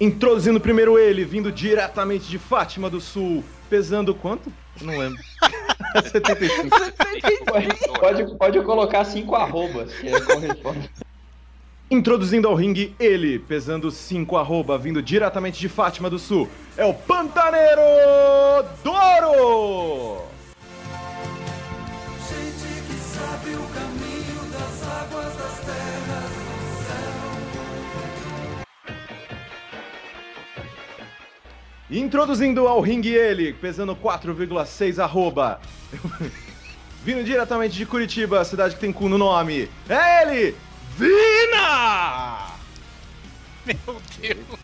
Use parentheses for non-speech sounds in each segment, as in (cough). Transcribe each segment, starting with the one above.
Introduzindo primeiro ele, vindo diretamente de Fátima do Sul, pesando quanto? Não lembro. (laughs) 75. Pode, pode colocar cinco arrobas, que é corresponde. Introduzindo ao ringue ele, pesando 5 arroba, vindo diretamente de Fátima do Sul, é o Pantaneiro Doro! Introduzindo ao ringue ele, pesando 4,6 arroba. (laughs) Vindo diretamente de Curitiba, cidade que tem cu no nome. É ele, Vina! Meu Deus.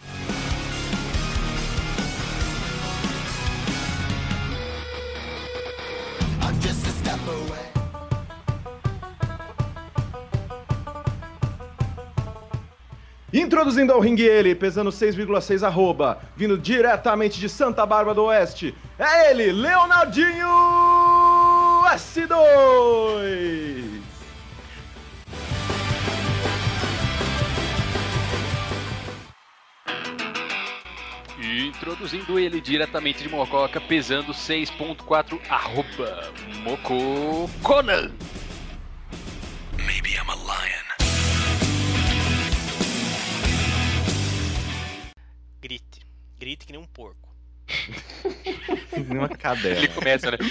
Introduzindo ao ringue ele, pesando 6,6 arroba, vindo diretamente de Santa Bárbara do Oeste. É ele, Leonardinho S2! E introduzindo ele diretamente de Mococa, pesando 6.4 arroba Moco Conan. Maybe I'm a lion. Grite. Grite que nem um porco. (laughs) Uma cadela. Ele começa, né? (laughs)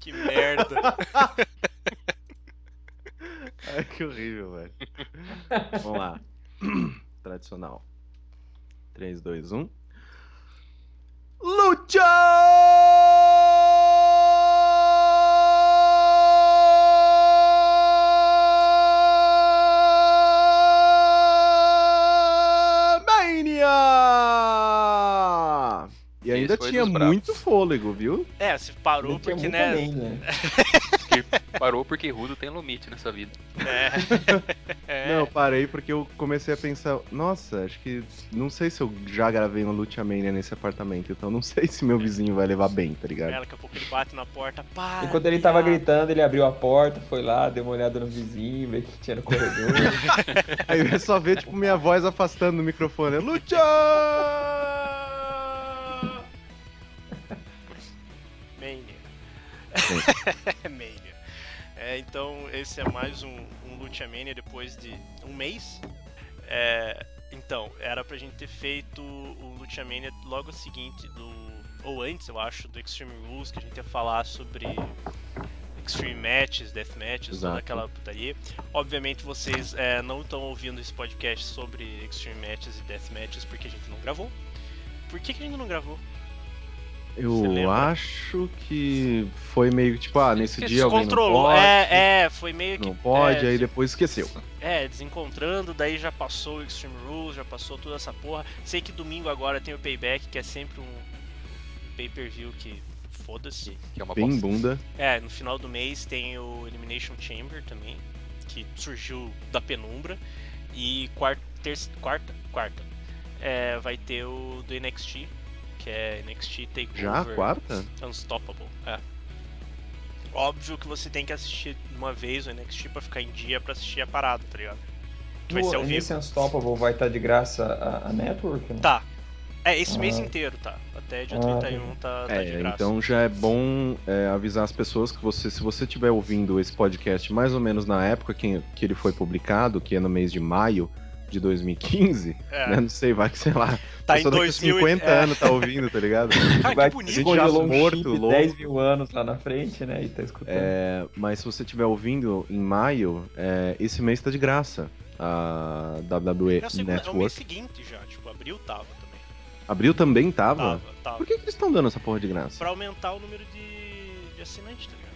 Que merda. (laughs) Ai, que horrível, velho. Vamos lá. (clears throat) Tradicional. 3, 2, 1. Lucha E ainda foi tinha muito fôlego, viu? É, você parou tinha porque, né? bem, né? Que parou porque Rudo tem limite nessa vida. É. (laughs) É. Não, eu parei porque eu comecei a pensar, nossa, acho que não sei se eu já gravei no Lucha Mania nesse apartamento, então não sei se meu vizinho vai levar bem, tá ligado? É, daqui a pouco ele bate na porta, para. Enquanto ele tava gritando, ele abriu a porta, foi lá, deu uma olhada no vizinho, ver o que tinha no corredor. (laughs) Aí eu só ver, tipo, minha voz afastando do microfone. Lucha! (laughs) Mania. É, então, esse é mais um, um Lucha Mania depois de um mês. É, então, era pra gente ter feito o Lucha Mania logo seguinte do. Ou antes, eu acho, do Extreme Rules, que a gente ia falar sobre Extreme Matches, Death Matches, Exato. toda aquela putaria. Obviamente vocês é, não estão ouvindo esse podcast sobre Extreme Matches e Death Matches porque a gente não gravou. Por que, que a gente não gravou? Eu acho que foi meio que, tipo, ah, nesse dia alguém não Descontrolou. pode, É, é, foi meio que. não pode, é, aí depois esqueceu. É, desencontrando, daí já passou o Extreme Rules, já passou toda essa porra. Sei que domingo agora tem o Payback, que é sempre um pay-per-view que foda-se. Que é uma Bem bosta. bunda. É, no final do mês tem o Elimination Chamber também, que surgiu da penumbra. E quarta, terça, quarta, quarta, é, vai ter o do NXT, que é NXT Takeover Já quarta? Unstoppable. É. Óbvio que você tem que assistir uma vez o NXT pra ficar em dia pra assistir a parada, tá ligado? Que vai ser ao vivo. nesse Unstoppable vai estar de graça a, a Network? né? Tá. É, esse Ah. mês inteiro tá. Até dia Ah, 31 tá, tá de É, graça. então já é bom é, avisar as pessoas que você, se você estiver ouvindo esse podcast mais ou menos na época que, que ele foi publicado, que é no mês de maio de 2015, É, né? Não sei, vai que sei lá. tá em pessoa daqui a 2000 e- 50 é. anos tá ouvindo, tá ligado? (laughs) Vai que bonito. gente já um morto, chip louco. 10 mil anos lá na frente, né? E tá escutando. É, mas se você estiver ouvindo em maio, é, esse mês tá de graça. A WWE É o, segundo, é o mês Network. seguinte já, tipo, abril tava também. Abril também tava? Tava, tava. Por que, que eles estão dando essa porra de graça? Pra aumentar o número de, de assinantes, tá ligado?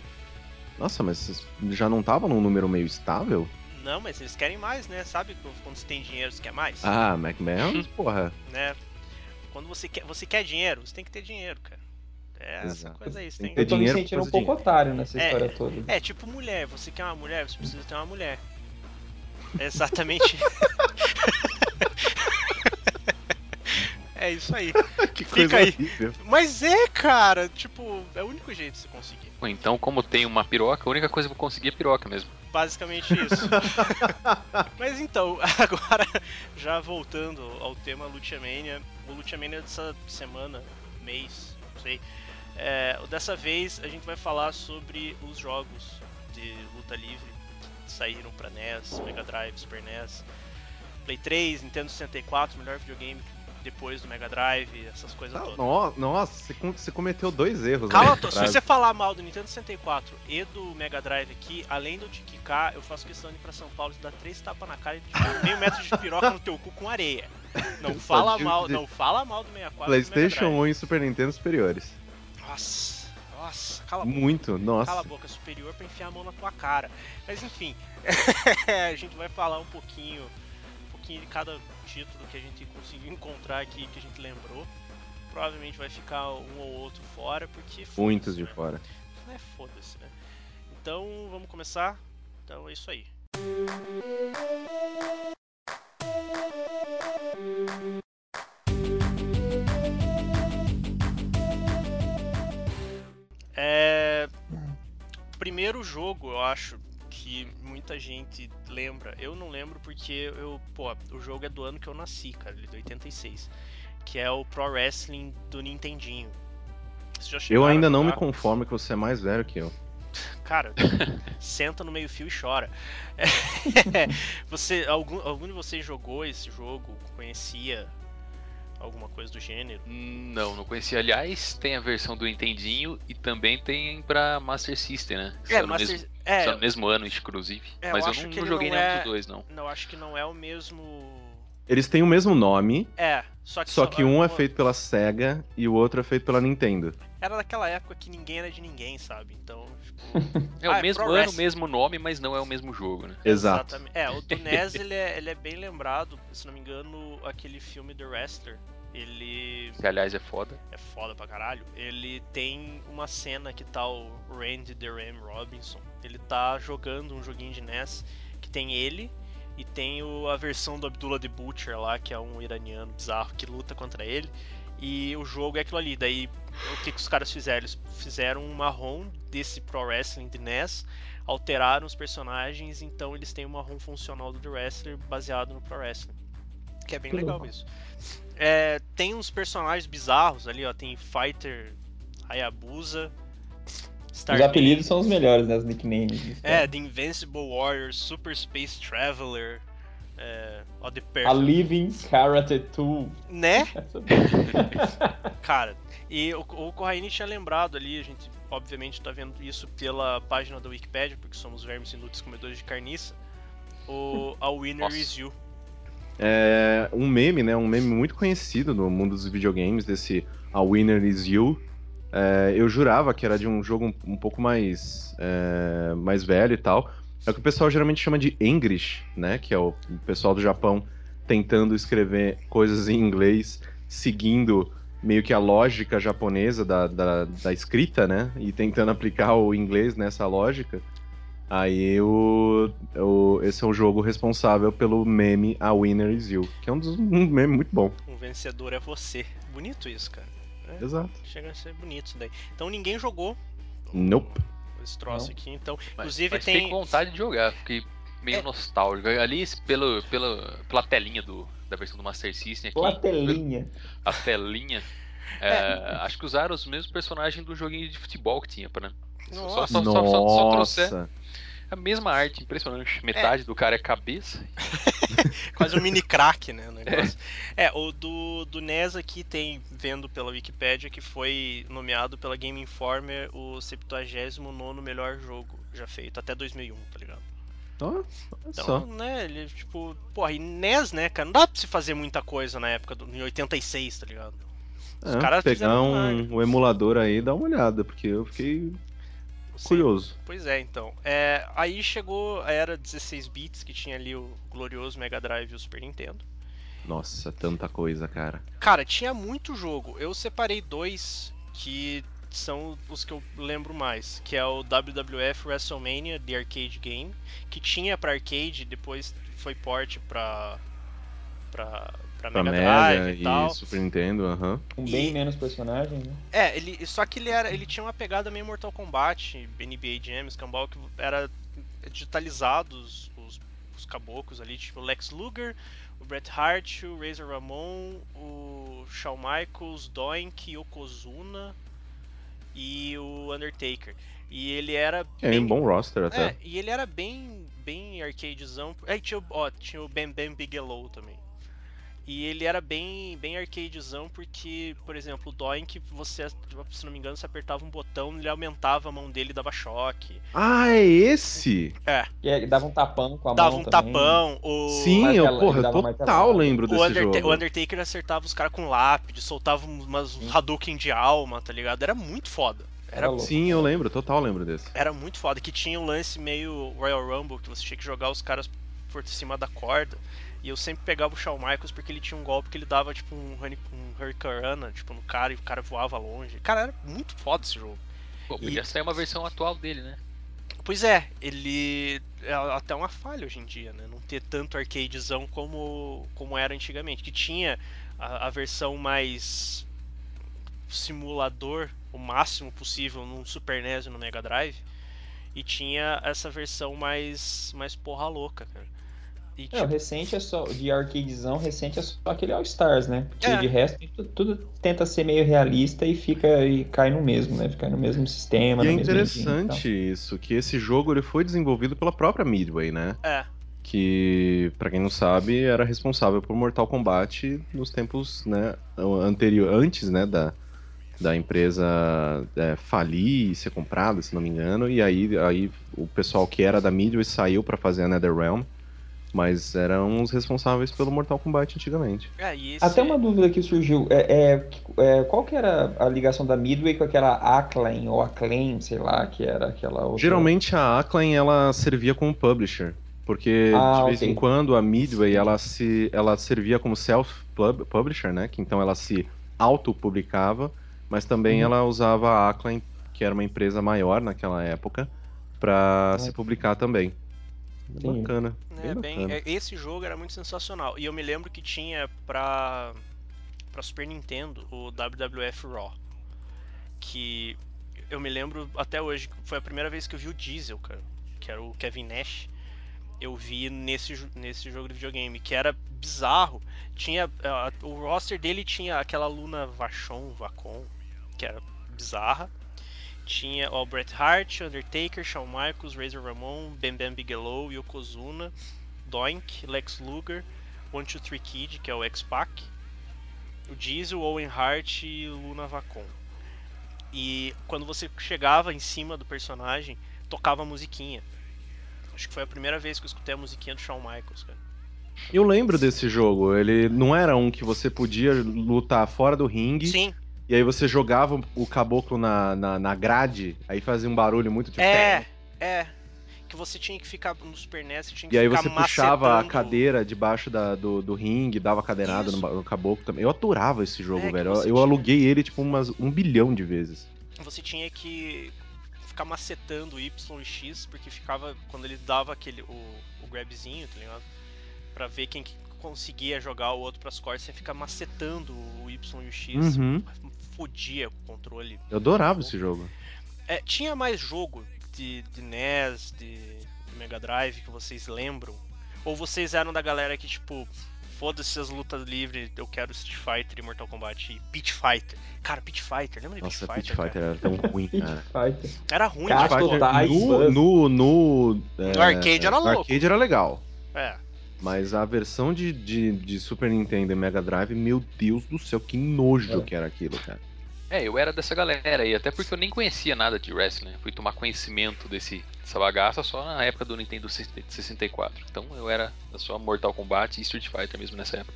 Nossa, mas vocês já não tava num número meio estável? Não, mas eles querem mais, né? Sabe quando você tem dinheiro, você quer mais? Ah, McMahon, (laughs) porra. Né? Quando você quer, você quer dinheiro, você tem que ter dinheiro, cara. É essa Exato. coisa aí, você Tem tem que Eu tô me dinheiro sentindo um pouco dinheiro. otário nessa É, história toda. É tipo mulher, você quer uma mulher, você precisa ter uma mulher. É (laughs) exatamente. (laughs) É isso aí. (laughs) que Fica aí. horrível. Mas é, cara, tipo, é o único jeito de você conseguir. Ou então, como tem uma piroca, a única coisa que eu vou conseguir é piroca mesmo. Basicamente isso. (laughs) Mas então, (laughs) agora, já voltando ao tema Lucha Mania, o Lucha Mania dessa semana, mês, não sei. É, dessa vez a gente vai falar sobre os jogos de luta livre que saíram pra NES, Mega Drive, Super NES, Play 3, Nintendo 64, melhor videogame depois do Mega Drive, essas coisas Ah, todas. no- Nossa, você com- você cometeu dois erros. Calma, né? tô- se você falar mal do Nintendo 64 e do Mega Drive aqui, além de eu te quicar, eu faço questão de ir pra São Paulo e dar três tapas na cara e te meio metro de piroca no teu cu com areia. Não (laughs) fala mal, não fala mal do 64 PlayStation e do 1 e Super Nintendo superiores. Nossa, nossa, cala a boca. Muito, nossa. Cala a boca, superior pra enfiar a mão na tua cara. Mas enfim, (laughs) a gente vai falar um pouquinho, um pouquinho de cada título que a gente conseguiu (laughs) encontrar aqui, que a gente lembrou. Provavelmente vai ficar um ou outro fora, porque Muitos de né? fora. É foda-se, né? Então vamos começar. Então é isso aí. É. Primeiro jogo, eu acho que muita gente lembra. Eu não lembro porque eu, pô, o jogo é do ano que eu nasci, cara, ele é de 86, que é o Pro Wrestling do Nintendinho. Eu ainda não me conformo que você é mais velho que eu. Cara, (laughs) senta no meio fio e chora. (laughs) (laughs) você, algum, algum de vocês jogou esse jogo? Conhecia alguma coisa do gênero? Não, não conhecia. Aliás, tem a versão do Nintendinho e também tem pra Master System, né? No Master- mesmo, é, saiu no mesmo ano, inclusive. É, eu Mas eu, acho não, que não joguei não nenhum é- dos dois, não. não, acho que não é o mesmo. Eles têm o mesmo nome, É, só que, só que um é feito pela SEGA e o outro é feito pela Nintendo. Era daquela época que ninguém era de ninguém, sabe? Então, tipo. (laughs) É Ah, o é mesmo Pro ano, o mesmo nome, mas não é o mesmo jogo, né? Exato. Exatamente. É, o do (laughs) NES ele é, ele é bem lembrado, se não me engano, aquele filme The Wrestler. Ele Que aliás é foda. é foda pra caralho. Ele tem uma cena que tá o Randy The Ram Robinson. Ele tá jogando um joguinho de NES que tem ele e tem o- a versão do Abdullah the Butcher lá, que é um iraniano bizarro que luta contra ele. E o jogo é aquilo ali. Daí, o que, que os caras fizeram? Eles fizeram um marrom desse Pro Wrestling de NES, alteraram os personagens, então eles têm um marrom funcional do The Wrestler baseado no Pro Wrestling. Que é bem legal mesmo. É, tem uns personagens bizarros ali, ó. Tem Fighter Hayabusa. Os Stardate, apelidos são os melhores, né? Os nicknames. É, The Invincible Warrior, Super Space Traveler. É, ó, The A Perfect. Living Karate Tool. Né? (laughs) (laughs) Cara, e o, o Corraine tinha lembrado ali, a gente obviamente tá vendo isso pela página da Wikipedia, porque somos vermes inúteis comedores de carniça. O A Winner Nossa. Is You. É um meme, né? Um meme muito conhecido no mundo dos videogames, desse A Winner Is You. É, eu jurava que era de um jogo um, um pouco mais, é, mais velho e tal. É o que o pessoal geralmente chama de English, né? Que é o pessoal do Japão tentando escrever coisas em inglês, seguindo meio que a lógica japonesa da, da, da escrita, né? E tentando aplicar o inglês nessa lógica. Aí o, o, esse é o jogo responsável pelo meme A Winner Is You, que é um, dos, um meme muito bom. Um vencedor é você. Bonito isso, cara. É, Exato. Chega a ser bonito isso daí. Então ninguém jogou Nope. esse troço Não. aqui, então. Mas, Inclusive mas tem. fiquei vontade de jogar, fiquei meio É. nostálgico. Ali, pelo, pelo, pela telinha do, da versão do Master System aqui, Pela telinha. a telinha, (laughs) é, acho que usaram os mesmos personagens do joguinho de futebol que tinha, pra, né? Só, só, Nossa. só, só, só, trouxer Nossa. A mesma arte, impressionante. Metade do cara é cabeça. (laughs) Quase um mini crack, né? o negócio. É, o do, do NES aqui tem, vendo pela Wikipedia, que foi nomeado pela Game Informer o 79 melhor jogo já feito, até 2001, tá ligado? Olha Então, só. né, ele, tipo, porra, e NES, né, cara, não dá pra se fazer muita coisa na época, do, em 86, tá ligado? os É, caras pegar fizeram um, um emulador aí e dar uma olhada, porque eu fiquei Sim. curioso. Pois é, então. É, aí chegou a era 16 bits, que tinha ali o glorioso Mega Drive e o Super Nintendo. Nossa, tanta coisa, cara. Cara, tinha muito jogo. Eu separei dois que são os que eu lembro mais, que é o WWF WrestleMania The Arcade Game, que tinha pra arcade, depois foi port pra para pra, Pra Mega Mega Drive e e tal. Super Nintendo, aham. Com bem E- menos personagens, né? É, ele, só que ele era, ele tinha uma pegada meio Mortal Kombat, NBA Jam, Scamball, que era digitalizado os, os, os caboclos ali, tipo o Lex Luger, o Bret Hart, o Razor Ramon, o Shawn Michaels, Doink, Yokozuna e o Undertaker. E ele era É um bom roster até. é, e ele era bem, bem arcadezão. É, tinha, o- ó, tinha o Bam Bam Bigelow também. E ele era bem, bem arcadezão porque, por exemplo, o Doink, você, se não me engano, você apertava um botão, ele aumentava a mão dele e dava choque. Ah, é esse? E aí dava um tapão com a dava mão um também. tapão. O, Sim, eu, porra, ele dava total lembro o, desse Underta- jogo. o Undertaker acertava os caras com lápide, soltava umas Sim. Hadouken de alma, tá ligado? Era muito foda. Era, Era. Sim, eu lembro, total lembro desse. era muito foda. Que tinha um lance meio Royal Rumble, que você tinha que jogar os caras por cima da corda. E eu sempre pegava o Shawn Michaels porque ele tinha um golpe que ele dava tipo um, um Hurricane, tipo, no cara e o cara voava longe. Cara, era muito foda esse jogo. Pô, podia sair uma versão atual dele, né? Pois é, ele é até uma falha hoje em dia, né? Não ter tanto arcadezão como, como era antigamente. Que tinha a, a versão mais simulador, o máximo possível no Super NES e no Mega Drive. E tinha essa versão mais, mais porra louca, cara. E, É, o tipo, recente é só, de arcadezão, recente é só aquele All Stars, né? Porque É. de resto, tudo, tudo tenta ser meio realista e fica e cai no mesmo, né? Fica no mesmo sistema. E é mesma engine, interessante isso, que esse jogo ele foi desenvolvido pela própria Midway, né? é, Que, pra quem não sabe, era responsável por Mortal Kombat nos tempos, né, anterior, antes, né, da, da empresa é, falir e ser comprada, se não me engano, e aí, aí o pessoal que era da Midway saiu pra fazer a NetherRealm, mas eram os responsáveis pelo Mortal Kombat antigamente. é, esse... Até uma dúvida que surgiu, é, é, é, qual que era a ligação da Midway com aquela Acclaim ou Acclaim, sei lá, que era aquela outra... Geralmente a Acclaim ela servia como publisher, porque Ah, de vez ok. em quando a Midway ela se ela servia como self pub- publisher, né? Que então ela se auto-publicava, mas também Uhum. ela usava a Acclaim, que era uma empresa maior naquela época, para se publicar também. Entendi. Bacana. É, bem bem, bacana. é, esse jogo era muito sensacional. E eu me lembro que tinha pra, pra Super Nintendo o WWF Raw. Que eu me lembro até hoje, foi a primeira vez que eu vi o Diesel, cara. Que era o Kevin Nash. Eu vi nesse, nesse jogo de videogame, que era bizarro. Tinha. ah, o roster dele tinha aquela Luna Vachon, Vacon, que era bizarra. Tinha ó, o Bret Hart, Undertaker, Shawn Michaels, Razor Ramon, Bam Bam Bigelow, Yokozuna, Doink, Lex Luger, One Two Three Kid, que é o X-Pac, o Diesel, Owen Hart e Luna Vacon. E quando você chegava em cima do personagem, tocava a musiquinha. Acho que foi a primeira vez que eu escutei a musiquinha do Shawn Michaels, cara. Eu lembro desse jogo. Ele não era um que você podia lutar fora do ringue. Sim, E aí você jogava o caboclo na, na, na grade, aí fazia um barulho muito tipo. é, é. Que você tinha que ficar no Super NES, tinha que E aí você puxava a macetando- cadeira debaixo da- do, do ringue, dava cadeirada no, no caboclo também. Eu adorava esse jogo, É, velho. Eu, tinha- aluguei ele, tipo, umas, um bilhão de vezes. você tinha que ficar macetando Y e X, porque ficava, quando ele dava aquele, o, o grabzinho, tá ligado? Pra ver quem que conseguia jogar o outro pras costas, você fica macetando o Y e o X, Uhum. fodia com o controle. Eu adorava esse jogo. É, tinha mais jogo de, de NES, de, de Mega Drive que vocês lembram? Ou vocês eram da galera que, tipo, foda-se as lutas livres, eu quero Street Fighter e Mortal Kombat e Beat Fighter. Cara, Beat Fighter, lembra de Nossa, Beat Beat Fighter? Fighter era tão (laughs) ruim, cara. Fighter. Era ruim, Cara, Fighter no, no, no, é, No arcade era no louco. arcade era legal. É. Mas a versão de, de, de Super Nintendo e Mega Drive, meu Deus do céu, que nojo É. que era aquilo, cara. É, eu era dessa galera aí, até porque eu nem conhecia nada de wrestling. né? Fui tomar conhecimento desse, dessa bagaça só na época do Nintendo 64. Então eu era só Mortal Kombat e Street Fighter mesmo nessa época.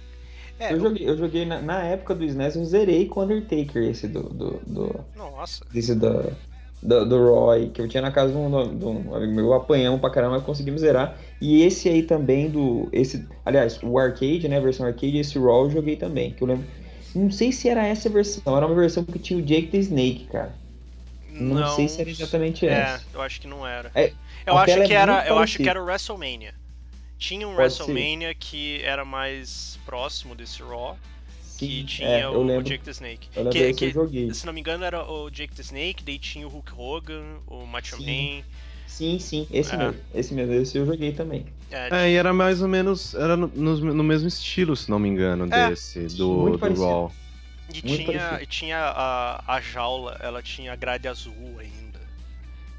É, Eu joguei, eu joguei na, na época do SNES, eu zerei com o Undertaker, esse do. do, do Nossa. desse do, do, do Roy, que eu tinha na casa de um, um amigo meu, apanhamos pra caramba, conseguimos zerar. E esse aí também do. esse Aliás, o arcade, né? A versão arcade, esse Raw eu joguei também. Que eu lembro. Não sei se era essa versão, era uma versão que tinha o Jake the Snake, cara. Não, sei se era exatamente é, essa. eu acho que não era. É, eu acho tela que é era, eu acho que era o WrestleMania. Tinha um Pode ser. WrestleMania que era mais próximo desse Raw, que tinha é, eu o. Jake the Snake. Eu que, que, eu joguei. se não me engano, era o Jake the Snake, daí tinha o Hulk Hogan, o Macho Sim. Man. Sim, sim, esse É. mesmo. Esse mesmo, esse eu joguei também. É, É, e era mais ou menos. Era no, no mesmo estilo, se não me engano, É, desse, do, do. Raw. E Muito tinha, parecido. e tinha a, a jaula, ela tinha a grade azul ainda.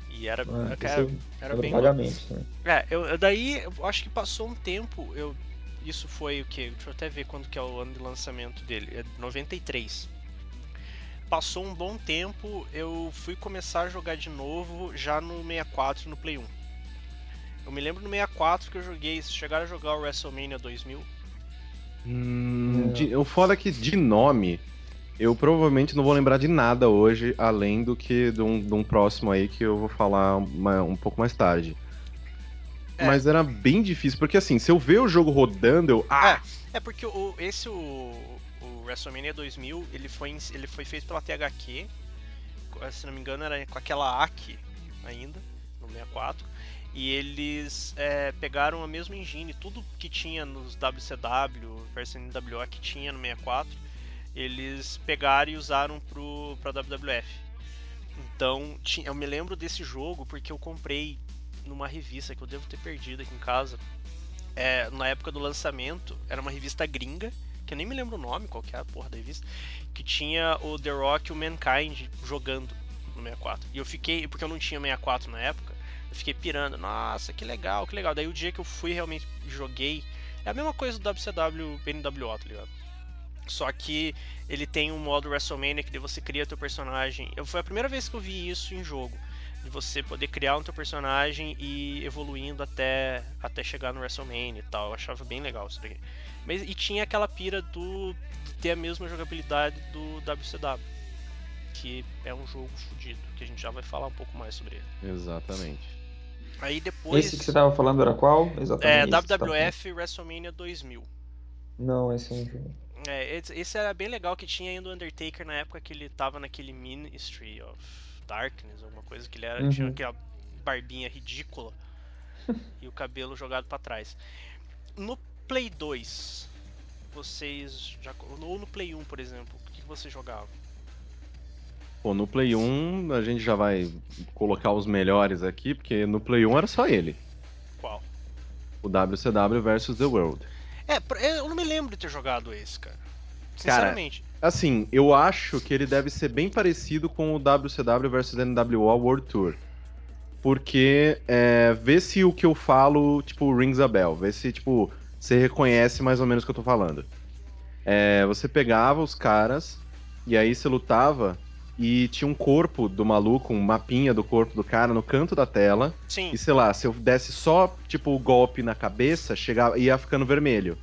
E era, Ah, esse era, era lembro bem vagamente. Né? É, eu, eu daí eu acho que passou um tempo, eu isso foi o que? Deixa eu até ver quando que é o ano de lançamento dele, é 93. Passou um bom tempo, eu fui começar a jogar de novo já no 64 no Play 1. Eu me lembro no 64 que eu joguei, chegaram a jogar o WrestleMania 2000? Hum, de- foda é que de nome, eu provavelmente não vou lembrar de nada hoje, além do que de um, de um próximo aí que eu vou falar um pouco mais tarde. É. Mas era bem difícil, porque assim, se eu ver o jogo rodando, eu. Ah! É porque o, esse, o, o WrestleMania 2000, ele foi, ele foi feito pela THQ, se não me engano era com aquela AC ainda, no 64, e eles é, pegaram a mesma engine, tudo que tinha nos WCW, versão NWO que tinha no 64, eles pegaram e usaram pro, pra WWF. Então, eu me lembro desse jogo porque eu comprei numa revista que eu devo ter perdido aqui em casa, é, na época do lançamento, era uma revista gringa, que eu nem me lembro o nome, qual que é a porra da revista, que tinha o The Rock e o Mankind jogando no 64. E eu fiquei, porque eu não tinha 64 na época, eu fiquei pirando, nossa, que legal, que legal. Daí o dia que eu fui realmente joguei, é a mesma coisa do WCW NWO, tá ligado? Só que ele tem um modo WrestleMania que você cria teu personagem. Eu, foi a primeira vez que eu vi isso em jogo de você poder criar um teu personagem e ir evoluindo até, até chegar no WrestleMania e tal. Eu achava bem legal isso daqui. Mas, e tinha aquela pira do de ter a mesma jogabilidade do WCW, que é um jogo fodido, que a gente já vai falar um pouco mais sobre ele. Exatamente. Aí depois Esse que você tava falando era qual? é Exatamente. falando. WWF WrestleMania 2000. Não, esse é um jogo. É, esse, esse era bem legal que tinha ainda o Undertaker na época que ele tava naquele Ministry of Darkness, alguma coisa que ele era, Uhum. tinha aquela barbinha ridícula (laughs) e o cabelo jogado pra trás. No Play 2, vocês já ou no Play 1, por exemplo, o que você jogava? Pô, no Play 1 a gente já vai colocar os melhores aqui, porque no Play 1 era só ele. Qual? O WCW versus The World. É, eu não me lembro de ter jogado esse, cara. Cara, Sinceramente. Assim, eu acho que ele deve ser bem parecido com o WCW versus NWO World Tour. Porque é, vê se o que eu falo, tipo, rings a bell. Vê se, tipo, você reconhece mais ou menos o que eu tô falando. É, você pegava os caras, e aí você lutava, e tinha um corpo do maluco, um mapinha do corpo do cara no canto da tela. Sim. E sei lá, se eu desse só, tipo, o golpe na cabeça, chegava, ia ficando vermelho.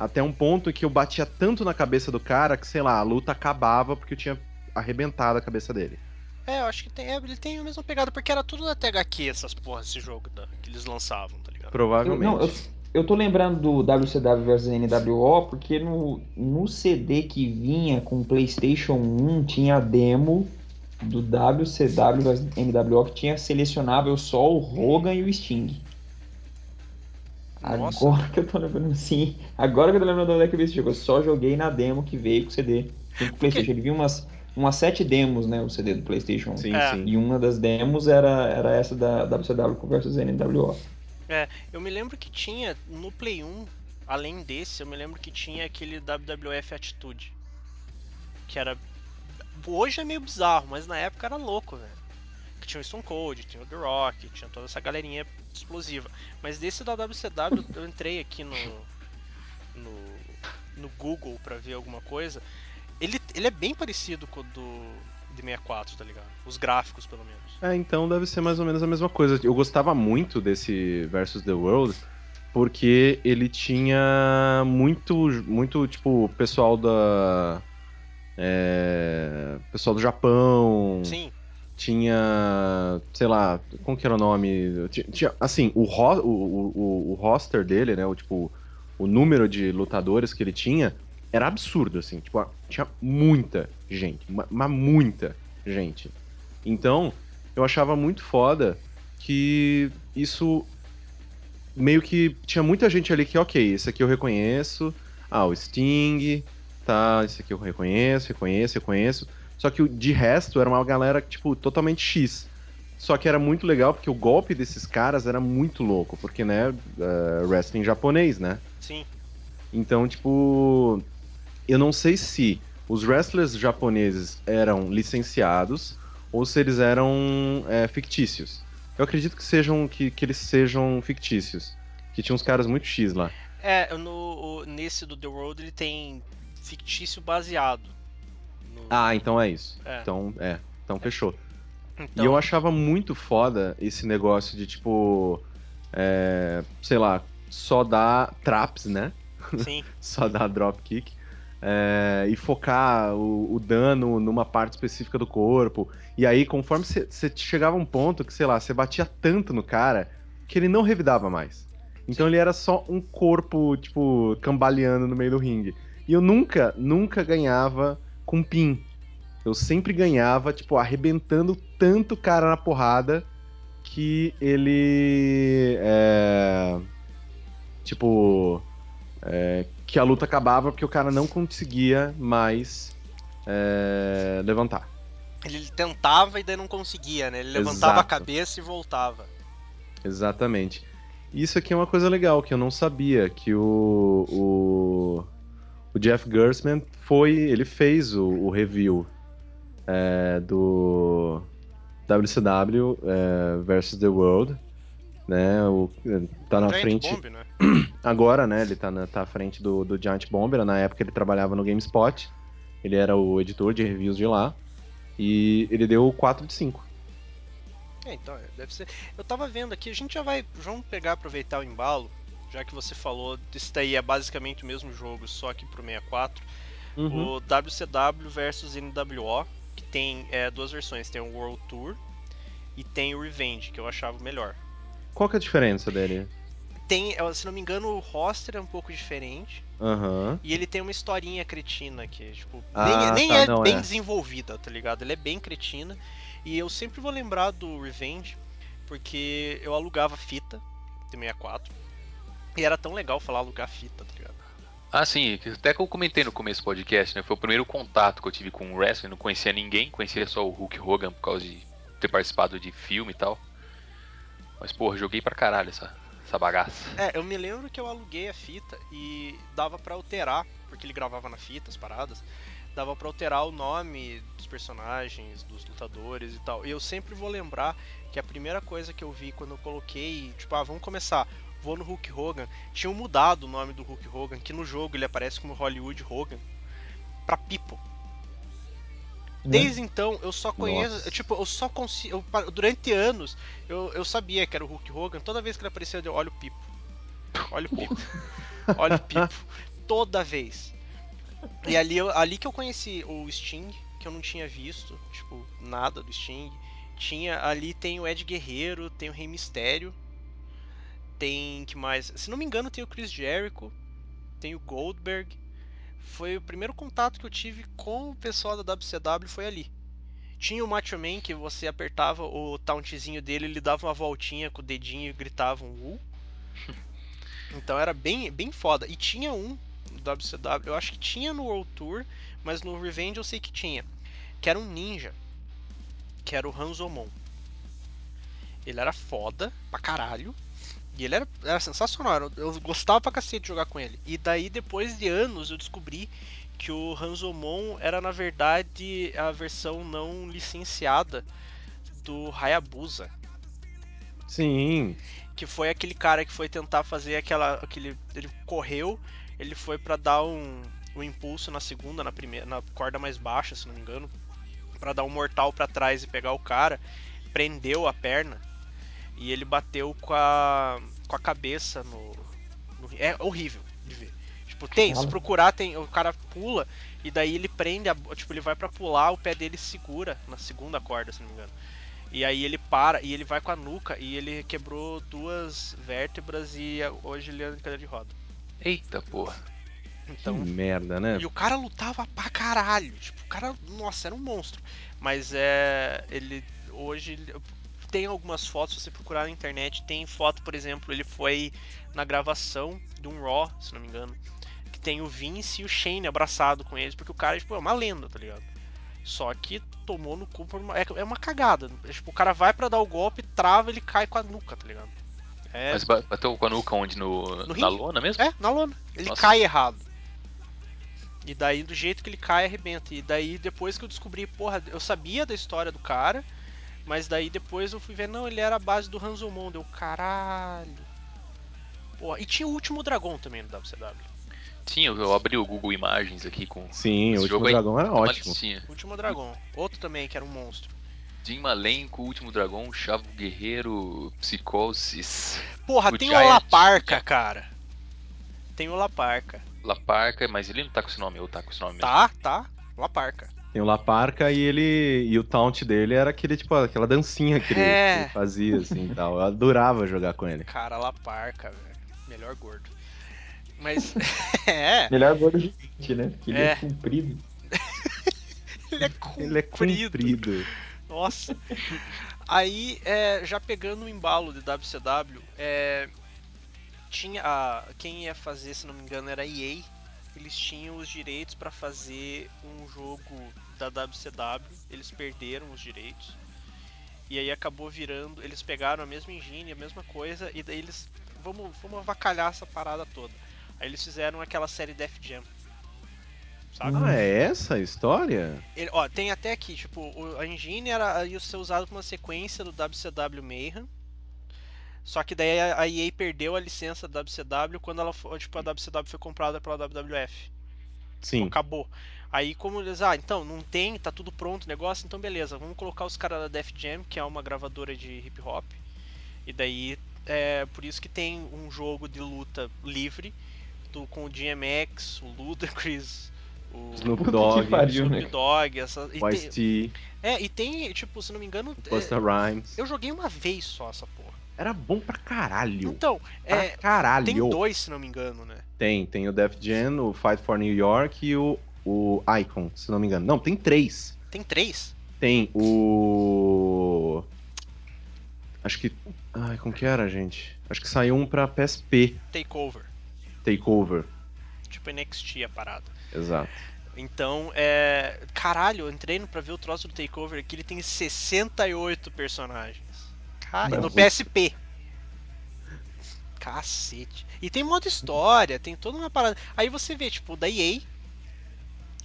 Até um ponto que eu batia tanto na cabeça do cara que, sei lá, a luta acabava porque eu tinha arrebentado a cabeça dele. É, eu acho que tem, é, ele tem a mesma pegada, porque era tudo da THQ essas porras, esse jogo da- que eles lançavam, tá ligado? Eu, Provavelmente. não, eu, eu tô lembrando do WCW vs NWO porque no, no CD que vinha com o PlayStation 1 tinha a demo do WCW vs NWO que tinha selecionável só o Hogan e o Sting. Nossa. Agora que eu tô lembrando, (laughs) sim. Agora que eu tô lembrando onde é que eu vi esse jogo. Eu só joguei na demo que veio com o CD. Com o PlayStation. Ele vinha umas, umas sete demos, né? O CD do PlayStation 1. Sim, É. sim. E uma das demos era, era essa da WCW vs NWO. Eu me lembro que tinha no Play 1, além desse, eu me lembro que tinha aquele WWF Attitude. Que era. Hoje é meio bizarro, mas na época era louco, velho. Que tinha o Stone Cold, tinha o The Rock, tinha toda essa galerinha explosiva. Mas desse da WCW, (laughs) eu entrei aqui no. no, no Google pra ver alguma coisa. Ele, ele é bem parecido com o do de 64, tá ligado? Os gráficos, pelo menos. É, então deve ser mais ou menos a mesma coisa. Eu gostava muito desse Versus the World porque ele tinha muito, muito tipo, pessoal da. é, pessoal do Japão. Sim, tinha, sei lá, como que era o nome? Tinha, tinha- assim, o, ro- o, o, o roster dele, né, o tipo, o número de lutadores que ele tinha era absurdo, assim, tipo, tinha muita gente, ma- mas muita gente. Então, eu achava muito foda que isso meio que tinha muita gente ali que, ok, esse aqui eu reconheço. Ah, o Sting, tá, esse aqui eu reconheço, reconheço, reconheço. Só que de resto era uma galera, tipo, totalmente X. Só que era muito legal porque o golpe desses caras era muito louco, porque, né, uh, wrestling japonês, né? Sim. Então, tipo, eu não sei se os wrestlers japoneses eram licenciados ou se eles eram é, fictícios. Eu acredito que sejam que, que eles sejam fictícios, que tinha uns caras muito X lá. É, no, nesse do The Road ele tem fictício baseado. No- Ah, então é isso. É. Então, é, então fechou. então, E eu achava muito foda esse negócio de tipo, é, sei lá, só dar traps, né? sim, (laughs) só dar dropkick é, e focar o, o dano numa parte específica do corpo. E aí, conforme você você chegava a um ponto que, sei lá, você batia tanto no cara que ele não revidava mais. Então ele era só um corpo, tipo, cambaleando no meio do ringue. E eu nunca, nunca ganhava com pin. Eu sempre ganhava, tipo, arrebentando tanto o cara na porrada que ele. É, tipo. é, que a luta acabava porque o cara não conseguia mais é, levantar. ele tentava e daí não conseguia, né? Ele levantava a Exato. cabeça e voltava. Exatamente. Isso aqui é uma coisa legal que eu não sabia, que o, o, o Jeff Gersman foi, ele fez o, o review é, do WCW é, versus The World, né? O, tá na Giant frente Bomb, né? (clears throat) agora, né? Ele tá, na, tá à frente do, do Giant Bomber. Na época ele trabalhava no GameSpot. Ele era o editor de reviews de lá. E ele deu 4 de 5. É, então, é, deve ser. Eu tava vendo aqui, a gente já vai. Vamos pegar aproveitar o embalo, já que você falou, isso daí é basicamente o mesmo jogo, só que pro 64. Uhum. O WCW versus NWO, que tem é, duas versões, tem o World Tour e tem o Revenge, que eu achava o melhor. Qual que é a diferença dele? Tem, eh, se não me engano, o roster é um pouco diferente. Aham. E ele tem uma historinha cretina que, tipo, Ah, nem, nem tá, é bem é. desenvolvida, tá ligado? Ele é bem cretina. E eu sempre vou lembrar do Revenge, porque eu alugava fita de 64. E era tão legal falar alugar fita, tá ligado? Ah, sim, até que eu comentei no começo do podcast, né? Foi o primeiro contato que eu tive com o wrestling, não conhecia ninguém, conhecia só o Hulk Hogan por causa de ter participado de filme e tal. Mas, porra, joguei pra caralho essa, essa bagaça. É, eu me lembro que eu aluguei a fita e dava pra alterar, porque ele gravava na fita as paradas, dava pra alterar o nome dos personagens, dos lutadores e tal. E eu sempre vou lembrar que a primeira coisa que eu vi quando eu coloquei, tipo, ah, vamos começar, vou no Hulk Hogan, tinham mudado o nome do Hulk Hogan, que no jogo ele aparece como Hollywood Hogan, pra Pipo. Desde então, eu só conheço. Nossa. Tipo, eu só consigo. eu durante anos, eu, eu sabia que era o Hulk Hogan. Toda vez que ele aparecia, eu olho o Pipo. Olha o Pipo. Olha o Pipo. (laughs) Toda vez. E ali, eu- ali que eu conheci o Sting, que eu não tinha visto, tipo, nada do Sting. Tinha, ali tem o Ed Guerreiro, tem o Rei Mistério. Tem, que mais? Se não me engano, tem o Chris Jericho. Tem o Goldberg. Foi o primeiro contato que eu tive com o pessoal da WCW foi ali. Tinha o Macho Man que você apertava o tauntzinho dele, ele dava uma voltinha com o dedinho e gritava um U. (laughs) Então era bem, bem foda. E tinha um no WCW, eu acho que tinha no World Tour, mas no Revenge eu sei que tinha. Que era um ninja. Que era o Hanzomon. Ele era foda pra caralho. E ele era, era sensacional. Eu gostava pra cacete de jogar com ele. E daí, depois de anos, eu descobri que o Hanzomon era, na verdade, a versão não licenciada do Hayabusa. Sim. Que foi aquele cara que foi tentar fazer aquela. aquele. Ele correu, ele foi pra dar um, um impulso na segunda, na primeira. na corda mais baixa, se não me engano. Pra dar um mortal pra trás e pegar o cara. Prendeu a perna. E ele bateu com a. com a cabeça no. no- é horrível de ver. Tipo, tem, se procurar, tem. O cara pula e daí ele prende a. Tipo, ele vai pra pular, o pé dele segura na segunda corda, se não me engano. E aí ele para e ele vai com a nuca e ele quebrou duas vértebras e a- hoje ele anda em cadeira de roda. Eita porra. Então. que merda, né? E o cara lutava pra caralho. Tipo, o cara, nossa, era um monstro. Mas é. Ele. Hoje. Tem algumas fotos, se você procurar na internet, tem foto, por exemplo, ele foi na gravação de um Raw, se não me engano, que tem o Vince e o Shane abraçado com eles, porque o cara tipo, é uma lenda, tá ligado? Só que tomou no cu por uma, é, é uma cagada. Tipo, o cara vai pra dar o golpe, trava, ele cai com a nuca, tá ligado? É, Mas ba- bateu com a nuca onde? No, No na lona mesmo? é, na lona. Ele Nossa. cai errado. E daí, do jeito que ele cai, arrebenta. E daí, depois que eu descobri, porra, eu sabia da história do cara, mas daí depois eu fui ver, não, ele era a base do Hanzomon. Deu caralho. Porra, e tinha o último dragão também no WCW. Sim, eu, eu abri o Google Imagens aqui com Sim, o último jogo aí dragão era ótimo. listinha. Último dragão. Outro também, que era um monstro. Jim Malenko, Último Dragão, Chavo Guerreiro, Psicosis, Porra, O tem Giant- o Laparca, cara. Tem o Laparca. La Parca, mas ele não tá com esse nome, ou tá com esse nome mesmo. Tá, tá. Laparca. Tem o Laparca e ele. E o taunt dele era aquele, tipo, aquela dancinha que ele, É. que ele fazia, assim e tal. Eu adorava jogar com ele. Cara, Laparca, velho. Melhor gordo. Mas. (laughs) (laughs) é. Melhor gordo de gente, né? Porque ele é, É. comprido. (laughs) Ele é comprido. Ele é comprido. Nossa. Aí, é, já pegando o embalo de WCW, é, tinha a, quem ia fazer, se não me engano, era a EA. Eles tinham os direitos para fazer um jogo da WCW. Eles perderam os direitos. E aí acabou virando. Eles pegaram a mesma engine, a mesma coisa, e daí eles. Vamos, vamos avacalhar essa parada toda. Aí eles fizeram aquela série Def Jam. Sabe? Ah, é essa a história? Ele- ó, tem até aqui, tipo, a engine era, ia ser usada como uma sequência do WCW Mayhem. Só que daí a, EA perdeu a licença da WCW quando ela foi, tipo, a WCW foi comprada pela WWF. Sim. Acabou. Aí como eles, ah, então, não tem, tá tudo pronto o negócio, então beleza, vamos colocar os caras da Def Jam, que é uma gravadora de hip hop. E daí é por isso que tem um jogo de luta livre do, com o DMX, o Ludacris, o (laughs) Snoop Dogg, que pariu, Snoop né? Dogg, essa, e tem- é, e tem, tipo, se não me engano, é, Rhymes. eu joguei uma vez só essa porra. Era bom pra caralho. Então, Pra é, caralho. tem dois, se não me engano, né? Tem, tem o Def Jam, o Fight for New York e o, o Icon, se não me engano. Não, tem três. Tem três. Tem o. Acho que. Ai, como que era, gente? Acho que saiu um pra PSP Takeover. Takeover. Tipo NXT a parada. Exato. Então, é. Caralho, eu entrei pra ver o troço do Takeover aqui, ele tem 68 personagens. Ca- Não, no PSP. Cacete. E tem modo história, tem toda uma parada. Aí você vê, tipo, da EA,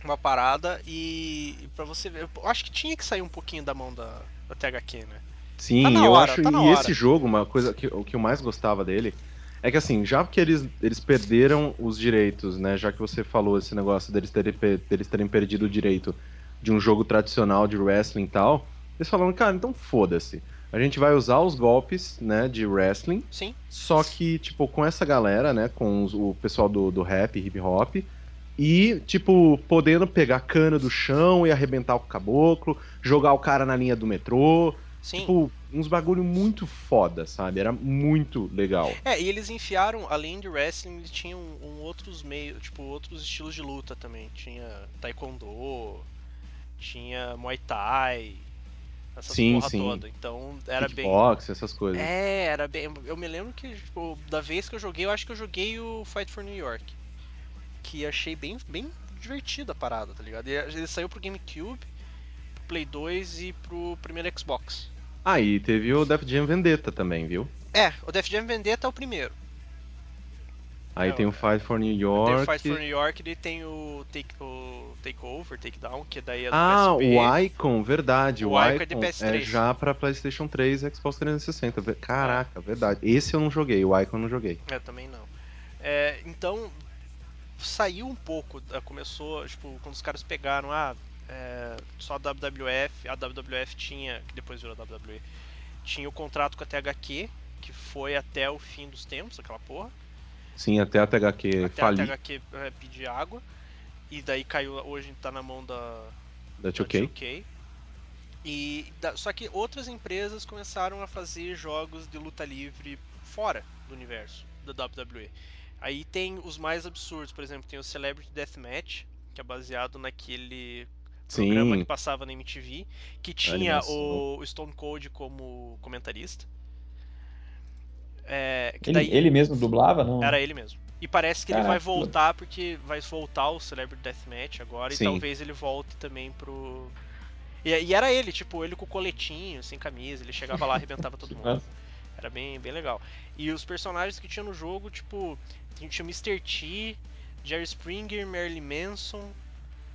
uma parada, e, pra você ver. Eu acho que tinha que sair um pouquinho da mão da, da THQ, né? Sim, Tá eu hora, acho. tá e esse jogo, uma coisa que o que eu mais gostava dele é que assim, já que eles, eles perderam os direitos, né? Já que você falou esse negócio deles terem, deles terem perdido o direito de um jogo tradicional de wrestling e tal, eles falaram, cara, então foda-se. A gente vai usar os golpes, né, de wrestling, Sim. só que, tipo, com essa galera, né, com os- o pessoal do, do rap, hip hop, e, tipo, podendo pegar cana do chão e arrebentar o caboclo, jogar o cara na linha do metrô, Sim. Tipo, uns bagulho muito foda, sabe? Era muito legal. É, e eles enfiaram, além de wrestling, eles tinham um, outros meios, tipo, outros estilos de luta também. Tinha taekwondo, tinha muay thai, essas Sim, porra sim. toda. Então era bem essas coisas. É, era bem. Eu me lembro que, tipo, da vez que eu joguei, eu acho que eu joguei o Fight for New York. Que achei bem, bem divertida a parada, tá ligado? E ele saiu pro GameCube, pro Play 2 e pro primeiro Xbox. Ah, e teve o Def Jam Vendetta também, viu? É, o Def Jam Vendetta é o primeiro. Aí É, tem o Fight for New Tem o York. Fight for New York, ele tem o, take, o Takeover, Takedown, que daí é do Ah, PSP. o Icon, verdade. O O, Icon é de Icon PS3. é já pra PlayStation 3 e Xbox 360. Ve- Caraca, verdade. Esse eu não joguei, o Icon eu não joguei. É, também não. É, então, saiu um pouco, eh, começou, tipo, quando os caras pegaram, ah, é, só a WWF, a WWF tinha, que depois virou a WWE, tinha o contrato com a THQ, que foi até o fim dos tempos, aquela porra, Sim, até a THQ até falir a THQ é, pedir água, e daí caiu, hoje tá na mão da, da da 2K. 2K. E da- só que outras empresas começaram a fazer jogos de luta livre fora do universo da WWE. Aí tem os mais absurdos, por exemplo, tem o Celebrity Deathmatch, que é baseado naquele programa Sim. que passava na MTV, que tinha o o Stone Cold como comentarista. É, Ele, daí ele mesmo dublava, não? era ele mesmo. E parece que ele vai voltar porque vai voltar o Celebrity Deathmatch agora Sim. e talvez ele volte também pro. E, e era ele, tipo, ele com o coletinho, sem camisa, ele chegava lá e (laughs) arrebentava todo mundo. Era bem, bem legal. E os personagens que tinha no jogo, tipo, tinha tinha o Mr. T, Jerry Springer, Marilyn Manson,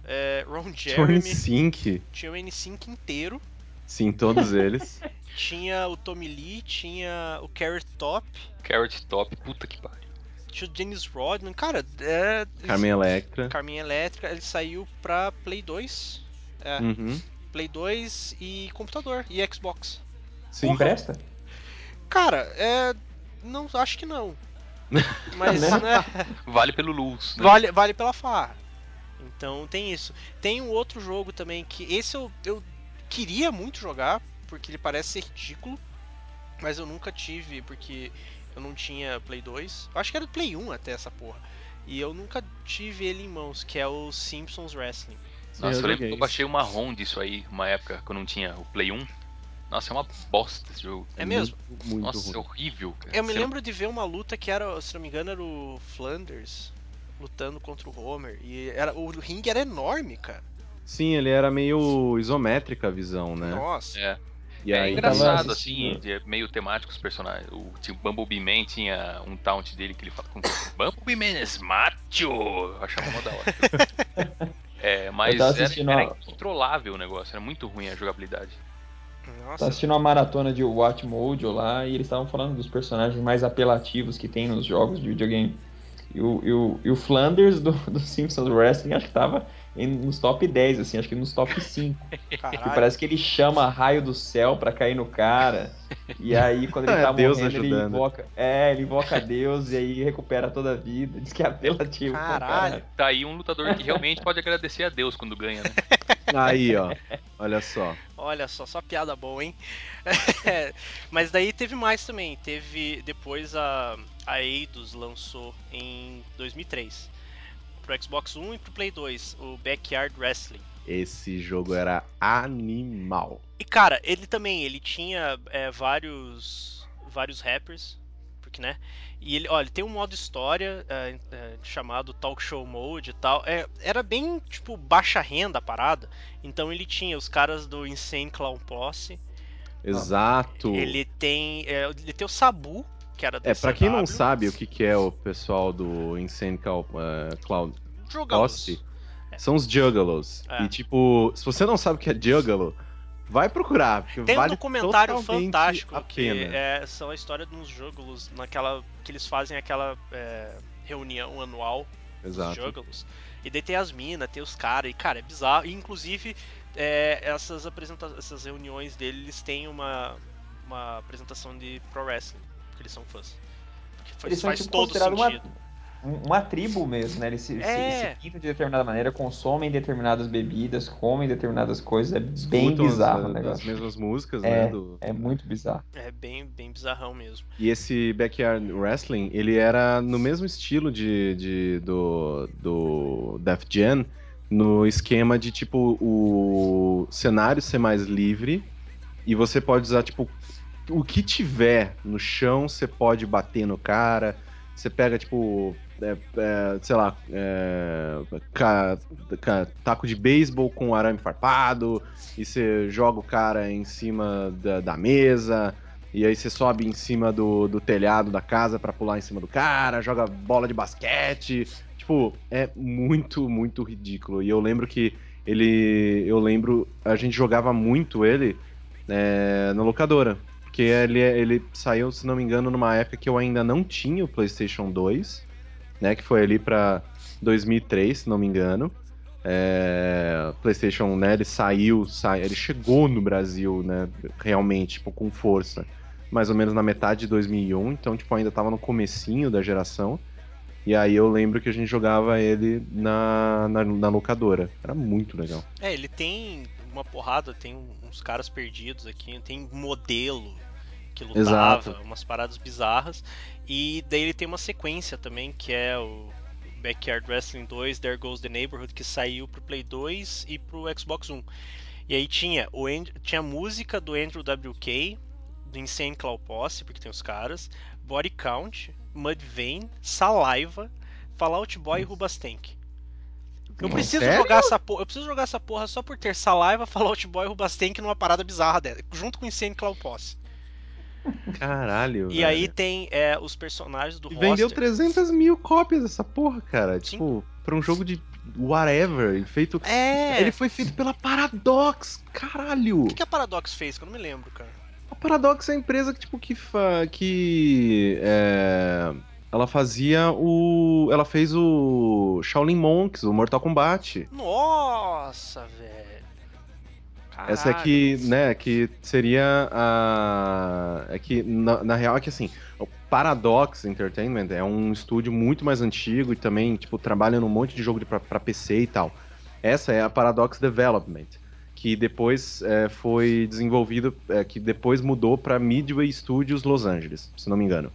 é, Ron Jeremy, Sync. tinha o N5 inteiro, Sim, todos eles. (laughs) tinha o Tommy Lee, tinha o Carrot Top, Carrot Top, puta que pariu. Tinha o Dennis Rodman, cara, é. Carmen Electra. Carmen Elétrica, ele saiu pra Play 2. É, Uhum. Play 2 e computador e Xbox. Sim. Presta? Cara, é. Não, acho que não. (laughs) Mas, Né? né? Vale pelo Luz. Né? Vale, vale pela farra. Então tem isso. Tem um outro jogo também que esse eu, eu queria muito jogar, porque ele parece ser ridículo, mas eu nunca tive, porque eu não tinha Play 2. Eu acho que era do Play 1 até essa porra. E eu nunca tive ele em mãos, que é o Simpsons Wrestling. Nossa, eu, eu lembro que eu baixei uma ROM disso aí, uma época que eu não tinha o Play 1. Nossa, é uma bosta esse jogo. É mesmo? Muito, muito Nossa, é horrível, cara. Eu me Você- lembro de ver uma luta que era, se não me engano, era o Flanders lutando contra o Homer. E era, o ringue era enorme, cara. Sim, ele era meio isométrica a visão, né? Nossa. É, E é engraçado, tava assim, assistindo. é meio temático os personagens. O, tinha o Bumblebee Man tinha um taunt dele que ele fala com (laughs) Bumblebee Man é macho! Eu achava mó da hora. (laughs) É, mas era, era incontrolável o negócio, era muito ruim a jogabilidade. Nossa. Tava assistindo uma maratona de Watch Mode lá e eles estavam falando dos personagens mais apelativos que tem nos jogos de videogame. E o, e o, e o Flanders do, (laughs) do Simpsons Wrestling acho que tava nos top 10, assim, acho que nos top 5. Que Caralho. parece que ele chama raio do céu pra cair no cara. E aí, quando ele É, tá Deus morrendo, ele invoca. É, ele invoca Deus e aí recupera toda a vida. Diz que é apelativo. pra Caralho. Tá aí um lutador que realmente pode agradecer a Deus quando ganha, né? Aí, ó. Olha só. Olha só, só piada boa, hein? (laughs) Mas daí teve mais também. Teve. Depois a, a Eidos lançou em 2003. Pro Xbox One e pro Play 2, o Backyard Wrestling. Esse jogo era animal. E cara, ele também, ele tinha é, vários vários rappers, porque né? E ele, olha, tem um modo história é, é, chamado Talk Show Mode e tal. É, era bem tipo baixa renda a parada. Então ele tinha os caras do Insane Clown Posse. Exato. Ele tem, é, ele tem o Sabu, que era É, pra quem não CW. sabe o que, que é o pessoal do Insane Cloud, uh, Cloud Jogamos. Posse, são os Juggalos. É. E tipo, se você não sabe o que é Juggalo, vai procurar, Tem um vale documentário totalmente fantástico que é, são a história de uns jogos naquela que eles fazem aquela é, reunião anual dos Exato. Juggalos. E daí tem as minas, tem os caras, e cara, é bizarro. E, inclusive, é, essas, apresenta essas reuniões deles, eles têm uma, uma apresentação de pro wrestling, porque eles são fãs. Porque faz, Eles são faz tipo, todo considerados sentido. uma, um- uma tribo mesmo, né? Eles se, se- É. se pintam de determinada maneira, consomem determinadas bebidas, comem determinadas coisas. É bem Escutam as- bizarro o as, negócio. mesmas músicas, É. né? do- É muito bizarro. É bem, bem bizarrão mesmo. E esse Backyard Wrestling, ele era no mesmo estilo de, de- do, do Def Jam, no esquema de, tipo, o cenário ser mais livre e você pode usar, tipo, o que tiver no chão, você pode bater no cara, você pega, tipo, é, é, sei lá, é, ca- ca- taco de beisebol com arame farpado, e você joga o cara em cima da, da mesa, e aí você sobe em cima do, do telhado da casa pra pular em cima do cara, joga bola de basquete. Tipo, é muito, muito ridículo. E eu lembro que ele. Eu lembro. A gente jogava muito ele é, na locadora. Porque ele, ele saiu, se não me engano, numa época que eu ainda não tinha o PlayStation 2, né? Que foi ali pra 2003, se não me engano. É, PlayStation, né? Ele saiu, sai, ele chegou no Brasil, né? Realmente, tipo, com força. Mais ou menos na metade de 2001, então, tipo, ainda tava no comecinho da geração. E aí eu lembro que a gente jogava ele na, na, na locadora. Era muito legal. É, ele tem uma porrada, tem uns caras perdidos aqui, tem modelo que lutava, Exato. umas paradas bizarras. E daí ele tem uma sequência também, que é o Backyard Wrestling 2, There Goes the Neighborhood, que saiu pro Play 2 e pro Xbox One. E aí tinha, o And- tinha a música do Andrew WK, do Insane Clown Posse, porque tem os caras, Body Count, Mudvayne, Saliva, Fallout Boy e Rubastank. Eu preciso Sério? jogar essa porra. Eu preciso jogar essa porra só por ter Saliva, (laughs) Fallout Boy e Rubastank numa parada bizarra dela, junto com Insane Clown Posse. (laughs) Caralho. E aí tem é, os personagens do roster. vendeu 300 mil cópias dessa porra, cara. Tipo, pra um jogo de whatever, feito. É! Ele foi feito pela Paradox, caralho! O que, que a Paradox fez? Que eu não me lembro, cara. A Paradox é a empresa que, tipo, que. Fa... que é, Ela fazia o. Ela fez o Shaolin Monks, o Mortal Kombat. Nossa, velho. Essa aqui, né, que seria a. É que, na, na real, é que assim, o Paradox Entertainment é um estúdio muito mais antigo e também, tipo, trabalha num monte de jogo pra PC e tal. Essa é a Paradox Development, que depois é, foi desenvolvido, é, que depois mudou pra Midway Studios Los Angeles, se não me engano.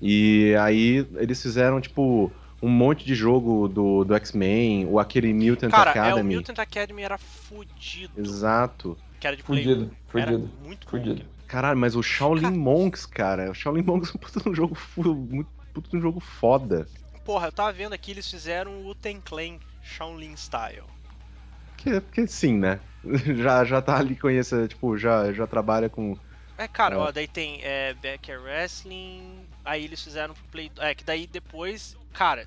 E aí eles fizeram, tipo, um monte de jogo do, do X-Men, ou aquele Mutant Cara, é, o Academy. Mutant Academy era fudido. Exato. Que era de Play Fudido, 1. Era fudido. muito fudido. bom. Caralho, mas o Shaolin Cara- Monks, cara, o Shaolin Monks é um puta de um jogo muito puta um jogo foda. Porra, eu tava vendo aqui, eles fizeram o Ten Clan Shaolin Style. Que, porque sim, né? (laughs) Já, já tá ali conhece, tipo, já, já trabalha com. É, cara, É. ó, daí tem é, Backyard Wrestling, aí eles fizeram pro Play... É, que daí depois, cara,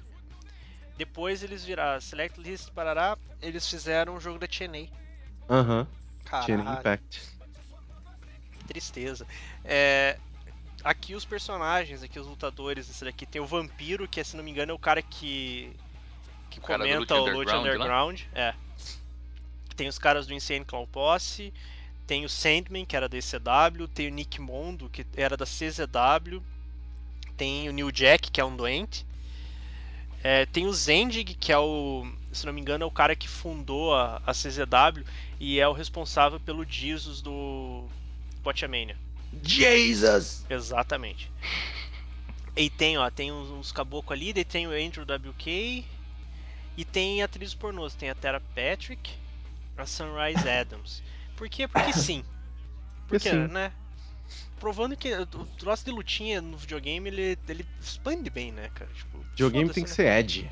depois eles viraram Select List, parará, eles fizeram o jogo da TNA. Aham, Chain Caralho. Impact. tristeza. É, aqui os personagens, aqui os lutadores, esse daqui tem o Vampiro, que se não me engano é o cara que que O cara do comenta o Underground, Underground, é. Tem os caras do Insane Clown Posse, tem o Sandman, que era da ECW, tem o Nick Mondo, que era da CZW, tem o New Jack, que é um doente. É, tem o Zendig, que é o, se não me engano, é o cara que fundou a, a CZW e é o responsável pelo Jesus do Botchamania. Jesus! Exatamente. E tem, ó, tem uns, uns caboclos ali, daí tem o Andrew WK e tem atrizes pornôs, tem a Tara Patrick, a Sunrise (laughs) Adams. Por quê? Porque sim. Porque, sim. né? Provando que o troço de lutinha no videogame, ele, ele expande bem, né, cara? Tipo, Videogame tem que foda-se, ser Edge.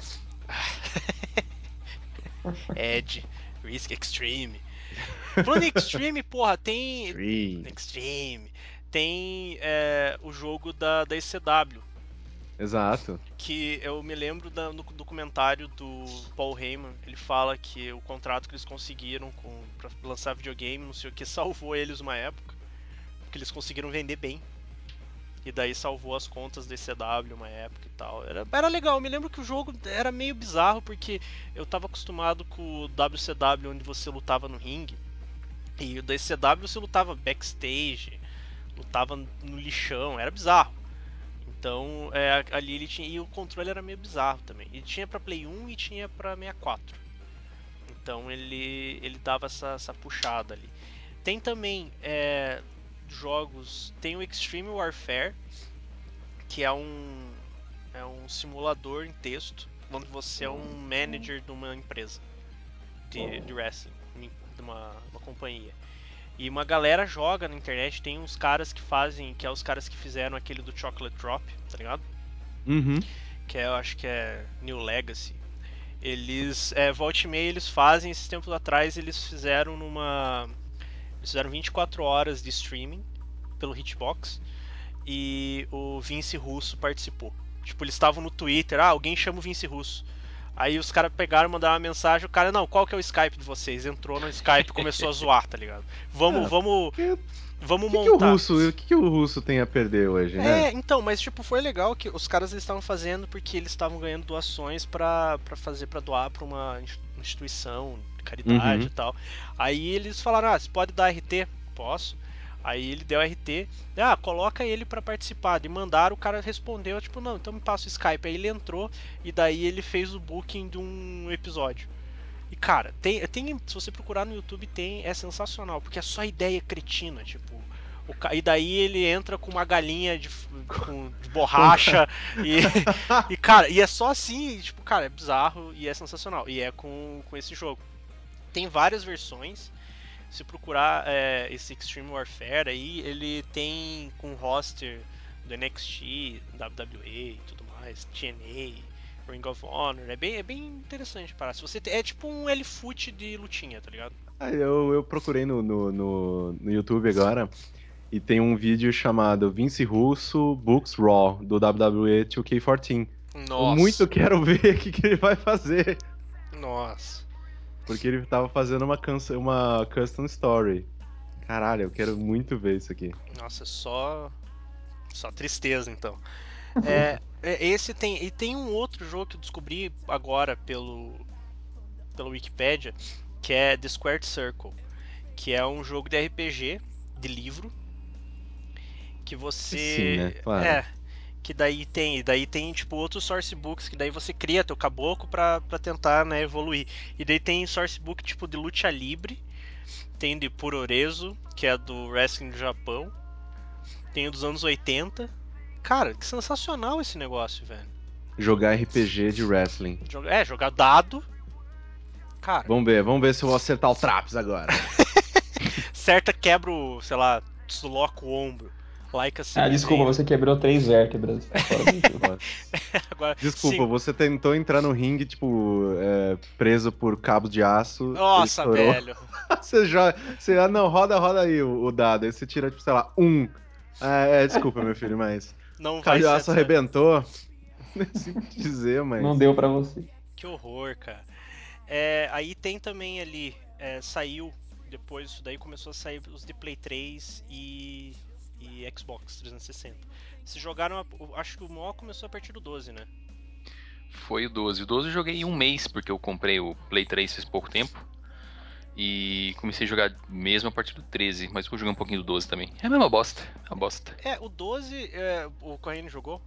(laughs) né? Edge, Risk Extreme. (laughs) Falando em Extreme, porra, tem. Extreme. Extreme. Tem é, o jogo da, da ECW, Exato. que eu me lembro da- no documentário do Paul Heyman, ele fala que o contrato que eles conseguiram com, pra lançar videogame, não sei o que, salvou eles uma época, porque eles conseguiram vender bem. E daí salvou as contas do ECW uma época e tal. Era, era legal, eu me lembro que o jogo era meio bizarro, porque eu tava acostumado com o WCW, onde você lutava no ringue, e o da ECW você lutava backstage, lutava no lixão, era bizarro. Então, é, ali ele tinha. E o controle era meio bizarro também. Ele tinha pra Play 1 e tinha pra 64. Então ele, ele dava essa, essa puxada ali. Tem também é, jogos. Tem o Extreme Warfare, que é um, é um simulador em texto, onde você é um manager de uma empresa de, de wrestling, de uma, uma companhia. E uma galera joga na internet, tem uns caras que fazem, que é os caras que fizeram aquele do Chocolate Drop, tá ligado? Uhum. Que é, eu acho que é New Legacy. Eles, é, volta e meia eles fazem, esses tempos atrás eles fizeram numa... Eles fizeram 24 horas de streaming pelo Hitbox e o Vince Russo participou. Tipo, eles estavam no Twitter, ah, alguém chama o Vince Russo. Aí os caras pegaram, mandaram uma mensagem, o cara, não, qual que é o Skype de vocês? Entrou no Skype e começou a (laughs) zoar, tá ligado? Vamos, Ah, vamos, que- vamos O que, que o montar. russo, o que, que o russo tem a perder hoje, né? É, então, mas tipo, foi legal que os caras estavam fazendo porque eles estavam ganhando doações pra pra fazer, pra doar pra uma ins- instituição caridade Uhum. e tal. Aí eles falaram, ah, você pode dar RT? Posso. Aí ele deu RT, ah, coloca ele pra participar. E mandaram, o cara respondeu, tipo, não, então me passa o Skype. Aí ele entrou e daí ele fez o booking de um episódio. E cara, tem, tem se você procurar no YouTube tem, é sensacional, porque é só ideia cretina, tipo, O e daí ele entra com uma galinha de, com- de borracha e, (laughs) e, cara, e é só assim, tipo, cara, é bizarro e é sensacional. E é com, com esse jogo. Tem várias versões. Se procurar é, esse Extreme Warfare aí, ele tem com roster do NXT, WWE e tudo mais, TNA, Ring of Honor. É bem, é bem interessante parar. Se você é tipo um L-Foot de lutinha, tá ligado? Ah, Eu, eu procurei no, no, no, no YouTube agora e tem um vídeo chamado Vince Russo Books Raw do WWE 2K14. Nossa. Eu muito quero ver (laughs) o que, que ele vai fazer. Nossa. Porque ele tava fazendo uma, cansa- uma custom story. Caralho, eu quero muito ver isso aqui. Nossa, só. Só tristeza então. (laughs) É, é, esse tem. E tem um outro jogo que eu descobri agora pelo. pelo Wikipedia, que é The Squared Circle. Que é um jogo de RPG, de livro. Que você. Sim, né? Claro. É. Que daí tem, daí tem tipo outros source books que daí você cria teu caboclo pra, pra tentar, né, evoluir. E daí tem source book tipo de luta livre, tem de Puroreso, que é do wrestling do Japão. Tem o dos anos 80. Cara, que sensacional esse negócio, velho. Jogar RPG de wrestling. É, jogar dado. Cara, Vamos ver, vamos ver se eu vou acertar o Traps agora. (laughs) certa quebra o, sei lá, desloca o ombro. Assim. Ah, desculpa, você quebrou três vértebras. (laughs) (laughs) Agora, Desculpa, sim. você tentou entrar no ringue, tipo, é, preso por cabos de aço. Nossa, velho. (laughs) você já. Você, ah, não, roda, roda aí o, o dado. Aí você tira, tipo, sei lá, um. É, é, desculpa, meu filho, mas. Não cabo de aço arrebentou. Não simples dizer, mas. Não deu pra você. Que horror, cara. É, aí tem também ali, é, saiu, depois disso daí começou a sair os de Play 3 e, e Xbox 360. Se jogaram, a- o- acho que o maior começou a partir do 12, né? Foi o 12. O 12 eu joguei em um mês, porque eu comprei o Play 3 faz pouco tempo. E comecei a jogar mesmo a partir do 13, mas vou jogar um pouquinho do 12 também. É a mesma bosta, é uma bosta. É, o 12, é, o Corrêa jogou?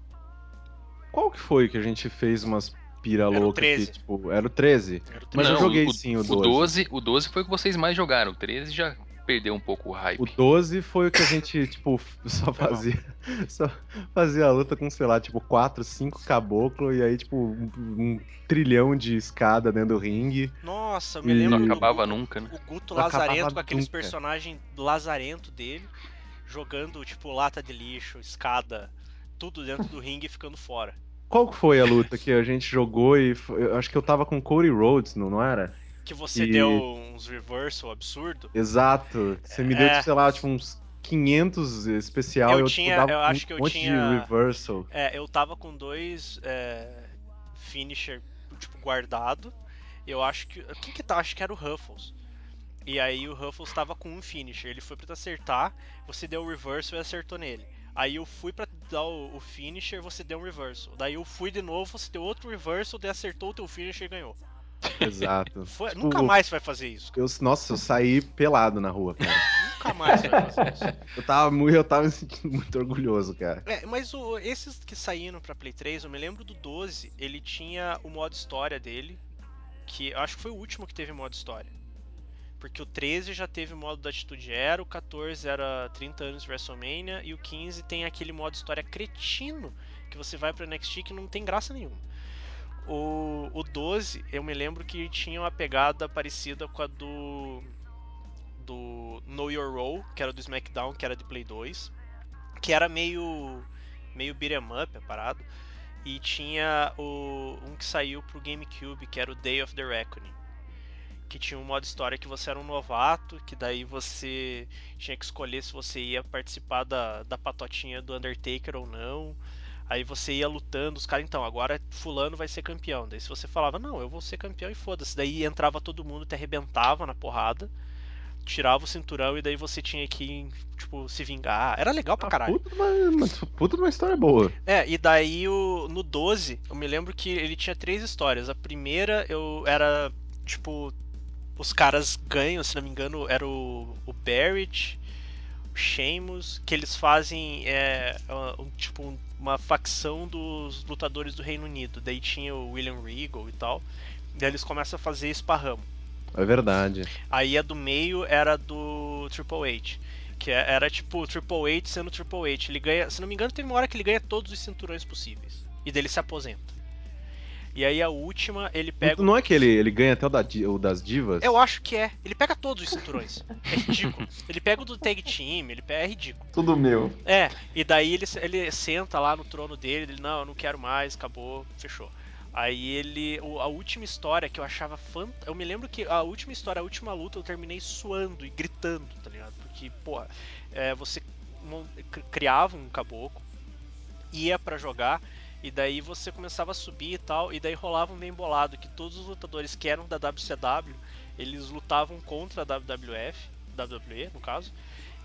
Qual que foi que a gente fez umas pira Era o louca 13. que, tipo, era o 13? Era o Mas eu Não, joguei o, sim o o 12. 12. O 12 foi o que vocês mais jogaram, o 13 já perdeu um pouco o hype. O 12 foi o que a gente, (laughs) tipo, só mal. fazia. Só fazia a luta com, sei lá, tipo, 4, 5 caboclo e aí, tipo, um, um trilhão de escada dentro do ringue. Nossa, eu me E- lembro Não do- acabava nunca, né? o Guto Não Lazarento com aqueles nunca. personagens lazarento dele, jogando tipo lata de lixo, escada, tudo dentro do ringue e ficando fora. Qual foi a luta que a gente jogou e. foi- eu acho que eu tava com Cody Rhodes, não, não era? Que você E- deu uns reversal absurdo. Exato. Você me deu, É. sei lá, tipo, uns 500 especial Eu e eu tinha- tipo, eu acho um que eu tinha- de reversal. É, eu tava com dois é, finisher tipo guardado. Eu acho que quem que tá? Acho que era o Ruffles. E aí o Ruffles tava com um finisher. Ele foi pra te acertar, você deu o reversal e acertou nele. Aí eu fui pra dar o, o finisher, você deu um reversal. Daí eu fui de novo, você deu outro reversal, daí acertou o teu finisher e ganhou. Exato. (laughs) Foi- Tipo, nunca mais vai fazer isso. Eu, nossa, eu saí pelado na rua, cara. (laughs) Nunca mais vai fazer isso. Eu tava, muito, eu tava me sentindo muito orgulhoso, cara. É, mas o- esses que saíram pra Play 3, eu me lembro do 12, ele tinha o modo história dele, que eu acho que foi o último que teve modo história. Porque o 13 já teve o modo da Atitude Era, o 14 era 30 anos de WrestleMania, e o 15 tem aquele modo história cretino, que você vai pra NXT que não tem graça nenhuma. O, o 12, eu me lembro que tinha uma pegada parecida com a do. do Know Your Role, que era do SmackDown, que era de Play 2 que era meio meio beat'em up a parada. E tinha o, um que saiu pro GameCube, que era o Day of the Reckoning. Que tinha um modo história que você era um novato, que daí você tinha que escolher se você ia participar da, da patotinha do Undertaker ou não. Aí você ia lutando, os caras, então, agora fulano vai ser campeão. Daí se você falava, não, eu vou ser campeão e foda-se. Daí entrava todo mundo, te arrebentava na porrada, tirava o cinturão e daí você tinha que, tipo, se vingar. Era legal pra caralho. Puta, uma, puta uma história boa. É, e daí o, no 12, eu me lembro que ele tinha três histórias. A primeira eu era, tipo, os caras ganham, se não me engano, era o, o Barrett, o Sheamus, que eles fazem, é, um, tipo, um- uma facção dos lutadores do Reino Unido. Daí tinha o William Regal e tal. Daí eles começam a fazer esparramo. É verdade. Aí a do meio era do Triple H. Que é- era tipo Triple H sendo Triple H. Ele ganha, se não me engano, teve uma hora que ele ganha todos os cinturões possíveis. E dele se aposenta. E aí a última, ele pega. Não é que ele, ele ganha até o, da o das divas? Eu acho que é. Ele pega todos os cinturões. É ridículo. ele pega o do Tag Team, ele pega. É ridículo. Tudo meu. É, e daí ele, ele senta lá no trono dele, ele, não, eu não quero mais, acabou, fechou. Aí ele. A última história que eu achava fantástica. Eu me lembro que a última história, a última luta, eu terminei suando e gritando, tá ligado? Porque, porra, é, você criava um caboclo, ia pra jogar, e daí você começava a subir e tal, e daí rolava um bem bolado que todos os lutadores que eram da WCW, eles lutavam contra a WWF, WWE no caso,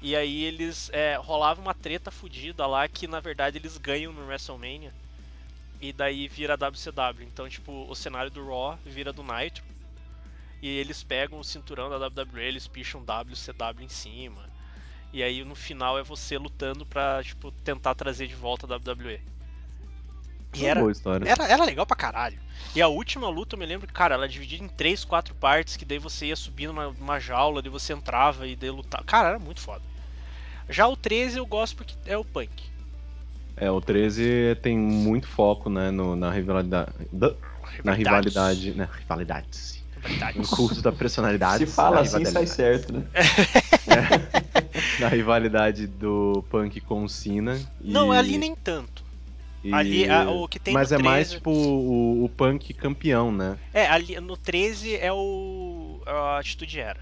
e aí eles é, rolava uma treta fodida lá que na verdade eles ganham no WrestleMania. E daí vira WCW. Então, tipo, o cenário do Raw vira do Nitro. E eles pegam o cinturão da WWE, eles picham WCW em cima. E aí no final é você lutando pra, tipo, tentar trazer de volta a WWE. E Uma era, boa história. era, era legal pra caralho. E a última luta, eu me lembro que, cara, ela é dividida em três, quatro partes, que daí você ia subir numa, numa jaula, daí você entrava e daí lutava. Cara, era muito foda. Já o 13 eu gosto porque é o punk. É, o 13 tem muito foco, né, no- na rivalidade. da- Na rivalidade. Na rivalidade. Rivalidades. No curso da personalidade. Se fala assim, sai certo, né? (laughs) Na rivalidade do Punk com o Cena. e- Não, ali nem tanto. E- Ali, a- o que tem Mas no é mais 13 tipo o, o Punk campeão, né? É, ali no 13 é o. A Atitude Era.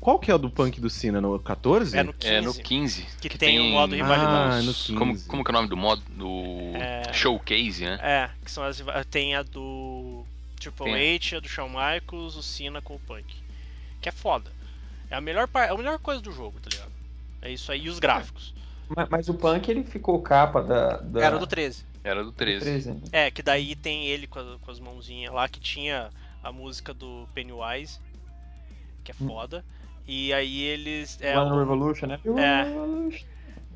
Qual que é o do Punk do Cena? No 14? É no 15. É no 15. Que tem o modo rivalidade. Ah, no os- 15. Como, como que é o nome do modo? Do É. showcase, né? É, que são as. Tem a do Triple Tem. H, a do Shawn Michaels, o Cena com o Punk. Que é foda. É a melhor, par... é a melhor coisa do jogo, tá ligado? É isso aí, e os gráficos. Mas, mas o Punk, ele ficou capa da... da... Era do 13. Era do do 13. 13, né? É, que daí tem ele com, a- com as mãozinhas lá, que tinha a música do Pennywise, que é Hum. foda. E aí eles. É, One o- Revolution, né? É. Revolution.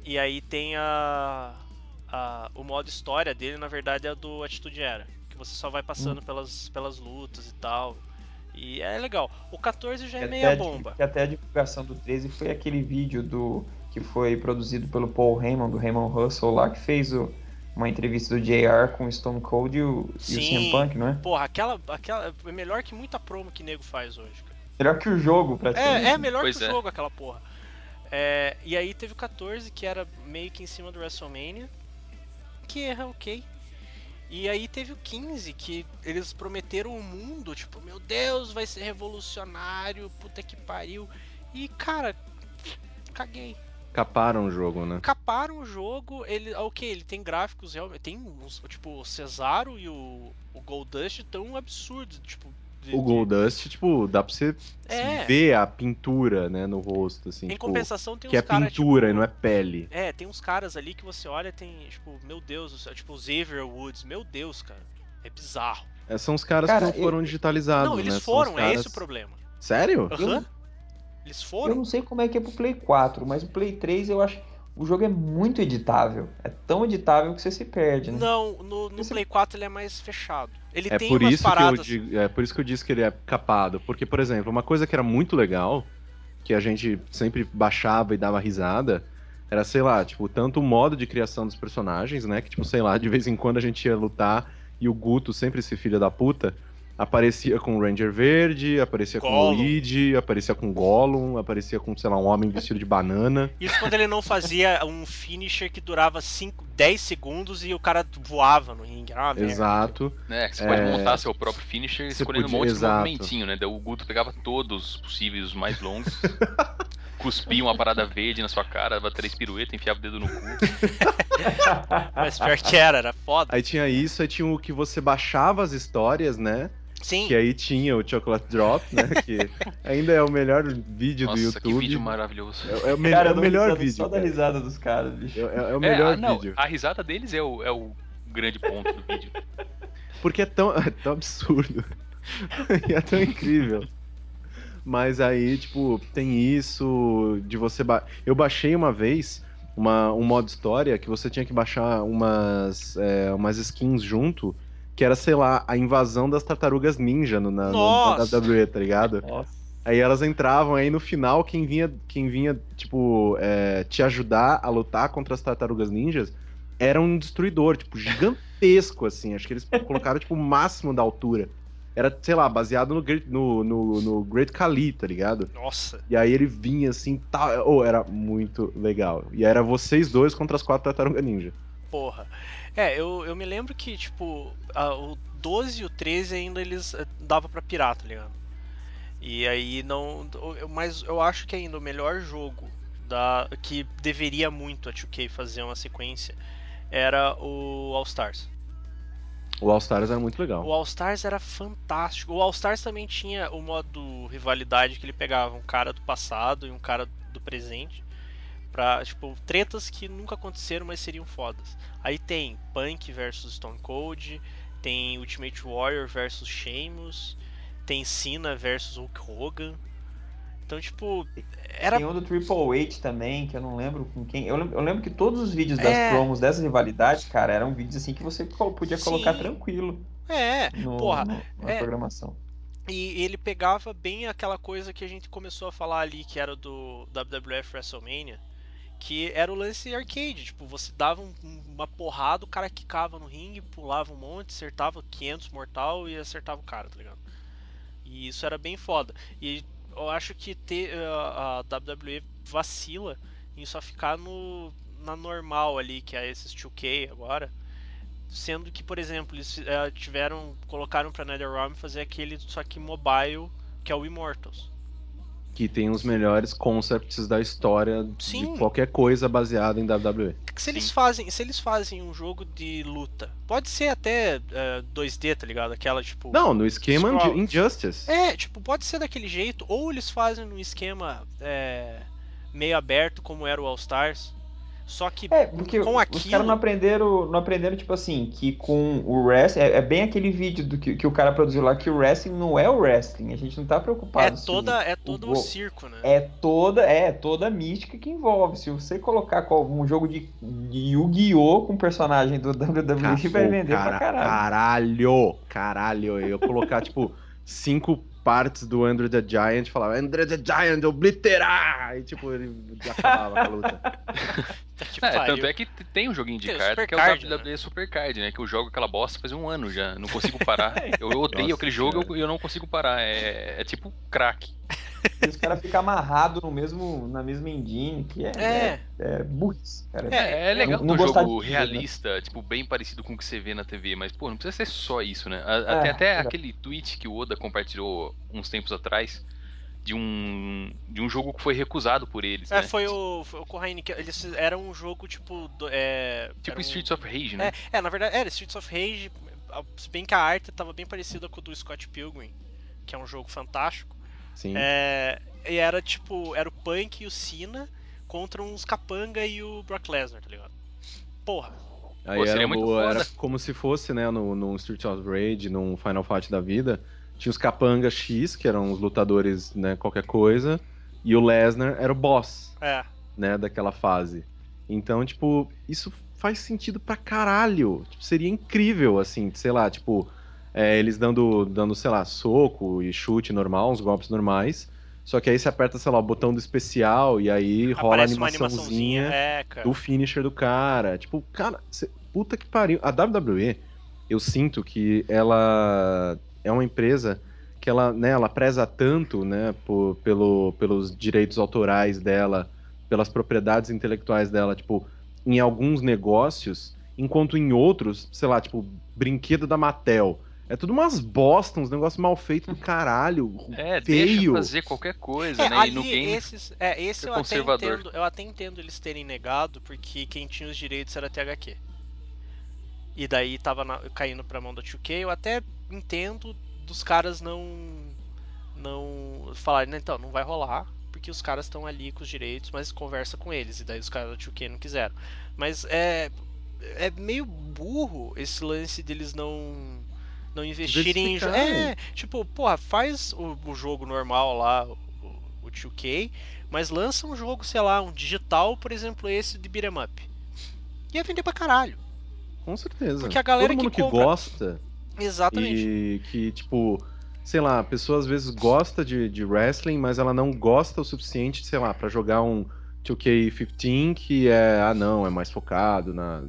E aí tem a, a- o modo história dele, na verdade, é do Atitude Era, que você só vai Hum. passando pelas, pelas lutas e tal. E é legal. O 14 já é Que meia a- bomba. Que até a divulgação do 13 foi aquele vídeo do que foi produzido pelo Paul Heyman, do Raymond Russell lá, que fez o- uma entrevista do JR com o Stone Cold e o, e o. CM Punk, não é? Porra, aquela, aquela é melhor que muita promo que nego faz hoje, cara. Melhor que o jogo, praticamente. É, é melhor Pois que o é. jogo aquela porra. É, e aí teve o 14, que era meio que em cima do WrestleMania, que é ok. E aí teve o 15, que eles prometeram o mundo, tipo, meu Deus, vai ser revolucionário, puta que pariu. E cara, caguei. Caparam o jogo, né? Caparam o jogo, ele, ah, ok, ele tem gráficos realmente, tem uns, tipo, o Cesaro e o, o Goldust tão absurdos, tipo... de- O de- Goldust, tipo, dá pra você É. ver a pintura, né, no rosto, assim. Em tipo, compensação tem que é uns caras, pintura tipo, e não é pele. É, tem uns caras ali que você olha tem, tipo, meu Deus, do céu, tipo o Xavier Woods, meu Deus, cara. É bizarro. É, são os caras Cara, que não foram digitalizados, não, eles né? Foram, os é caras- esse o problema. Sério? Aham. Eles Eu foram. não sei como é que é pro Play 4, mas o Play 3 eu acho. O jogo é muito editável. É tão editável que você se perde, né? Não, no, no Esse- Play 4 ele é mais fechado. Ele É tem por, umas isso que eu paradas. digo, é por isso que eu disse que ele é capado. Porque, por exemplo, uma coisa que era muito legal, que a gente sempre baixava e dava risada, era, sei lá, tipo, tanto o modo de criação dos personagens, né? Que, tipo, sei lá, de vez em quando a gente ia lutar e o Guto, sempre esse filho da puta, aparecia com o Ranger Verde, aparecia com o Gollum. Luigi, aparecia com o Gollum, aparecia com, sei lá, um homem vestido de banana. Isso quando ele não fazia um finisher que durava 5, 10 segundos e o cara voava no ringue. Era uma merda. Exato. É, que você É. pode montar seu próprio finisher Você escolhendo podia- um monte exato. de movimentinho, né? O Guto pegava todos os possíveis, os mais longos. (laughs) cuspia uma parada verde na sua cara, dava três piruetas, enfiava o dedo no cu. (laughs) Mas pior que era, era foda. Aí tinha isso, aí tinha o que você baixava as histórias, né? Sim, Que aí tinha o Chocolate Drop, né? Que (laughs) ainda é o melhor vídeo do Nossa, YouTube. que vídeo maravilhoso. É, é o, me- Cara, é o melhor risada vídeo. Só da risada dos caras, bicho. É, é- é o É, melhor ah, não, vídeo. a risada deles é o, é o grande ponto do vídeo. Porque é tão, (laughs) é tão absurdo. (laughs) e é tão incrível. Mas aí, tipo, tem isso de você. Ba... Eu baixei uma vez uma, um modo história que você tinha que baixar umas, é, umas skins junto, que era, sei lá, a invasão das tartarugas ninja no, na, no- na Nossa! WWE, tá ligado? Nossa. Aí elas entravam, aí no final, quem vinha, quem vinha tipo, é, te ajudar a lutar contra as tartarugas ninjas era um destruidor, tipo, gigantesco, assim. Acho que eles colocaram, tipo, o máximo da altura. Era, sei lá, baseado no, Great- no, no, no Great Khali, tá ligado? Nossa. E aí ele vinha assim, tá. Oh, era muito legal. E era vocês dois contra as quatro tartarugas ninja. Porra. É, eu, eu me lembro que, tipo, a- o 12 e o 13 ainda eles eh, dava pra pirar, tá ligado? E aí não. Mas eu acho que ainda o melhor jogo da, que deveria muito a 2K fazer uma sequência era o All Stars. O All Stars era muito legal. O All Stars era fantástico. O All Stars também tinha o modo rivalidade que ele pegava um cara do passado e um cara do presente. Pra, tipo, tretas que nunca aconteceram, mas seriam fodas. Aí tem Punk versus Stone Cold, tem Ultimate Warrior versus Sheamus, tem Cena versus Hulk Hogan. Então, tipo, era Tem um do Triple H também, que eu não lembro com quem. Eu lembro, eu lembro que todos os vídeos das É. promos dessa rivalidade, cara, eram vídeos assim que você podia colocar Sim. tranquilo é, no, porra, no- na é. programação. E ele pegava bem aquela coisa que a gente começou a falar ali, que era do WWF WrestleMania, que era o lance arcade. Tipo, você dava um- uma porrada, o cara quicava no ringue, pulava um monte, acertava 500 mortal e acertava o cara, tá ligado? E isso era bem foda. E eu acho que ter, a WWE vacila em só ficar no, na normal ali, que é esses 2K agora. Sendo que, por exemplo, eles eh, tiveram. colocaram pra NetherRealm fazer aquele só que mobile, que é o Immortals. Que tem os melhores concepts da história Sim. de qualquer coisa baseada em WWE. Que se eles Sim. fazem. Se eles fazem um jogo de luta, pode ser até eh, 2D, tá ligado? Aquela tipo. Não, no esquema Scroll. de Injustice. É, tipo, pode ser daquele jeito, ou eles fazem num esquema é, meio aberto, como era o All Stars. Só que É, porque com os aquilo. caras não aprenderam, não aprenderam, tipo assim, que com o wrestling, é, é bem aquele vídeo do que, que o cara produziu lá, que o wrestling não é o wrestling, a gente não tá preocupado é toda, é todo o um circo, né? é toda é toda a mística que envolve. Se você colocar um jogo de, de Yu-Gi-Oh! com personagem do WWE, vai Pô, vender cara- pra caralho. Caralho! Caralho! Eu ia colocar, (laughs) tipo, cinco partes do Andrew the Giant e falava Andrew the Giant, obliterar! E, tipo, ele acabava a luta. (laughs) Puta que É, pariu. tanto é que tem um joguinho de Tem carta que é o WWE Supercard, né? Que eu jogo aquela bosta faz um ano já. Não consigo parar. (laughs) Eu, eu odeio Nossa, aquele jogo e eu não consigo parar. É, é tipo crack. E os caras ficam amarrados no mesmo, na mesma engine, que é, É. é, é burrice, cara. É, é legal um jogo de né? realista, tipo, bem parecido com o que você vê na TV, mas, pô, não precisa ser só isso, né? A- É, Até, até é. aquele tweet que o Oda compartilhou uns tempos atrás de um, de um jogo que foi recusado por eles, É, né? foi o, foi o Corraine, que eles era um jogo tipo. do- é, Tipo era um- Streets of Rage, né? É, é, na verdade, era Streets of Rage, se bem que a arte tava bem parecida com o do Scott Pilgrim, que é um jogo fantástico. Sim. É, e era tipo, era o Punk e o Cena contra uns capanga e o Brock Lesnar, tá ligado? Porra. Aí Pô, seria era, muito o- era como se fosse, né, no, no Street of Rage, num Final Fight da vida, tinha os Capanga X, que eram os lutadores, né, qualquer coisa, e o Lesnar era o boss, É. né, daquela fase. Então, tipo, isso faz sentido pra caralho. Tipo, seria incrível, assim, sei lá, tipo, é, eles dando, dando, sei lá, soco e chute normal, uns golpes normais. Só que aí você aperta, sei lá, o botão do especial e aí rola a Aparece animaçãozinha É, do finisher do cara. Tipo, cara, cê- puta que pariu. A WWE, eu sinto que ela é uma empresa que ela, né, ela preza tanto, né, por- pelo, pelos direitos autorais dela, pelas propriedades intelectuais dela, tipo, em alguns negócios, enquanto em outros, sei lá, tipo, brinquedo da Mattel. É tudo umas bosta, uns negócios mal feitos do caralho. É, deixa feio. fazer qualquer coisa, É, né? ali, e no game. esses, é, esse é eu até, conservador. entendo, eu até entendo eles terem negado, porque quem tinha os direitos era a THQ. E daí tava na- caindo pra mão da 2K, eu até entendo dos caras não não falarem, "Né, então, não vai rolar, porque os caras estão ali com os direitos, mas conversa com eles, e daí os caras da 2K não quiseram. Mas é é meio burro esse lance deles não não investirem em. É, tipo, porra, faz o, o jogo normal lá, o, o 2K, mas lança um jogo, sei lá, um digital, por exemplo, esse de beat'em up. Ia vender pra caralho. Com certeza. Porque a galera Todo mundo que que, compra- gosta Exatamente. E que, tipo, sei lá, a pessoa às vezes gosta de, de wrestling, mas ela não gosta o suficiente, sei lá, pra jogar um 2K15 que é, ah não, é mais focado na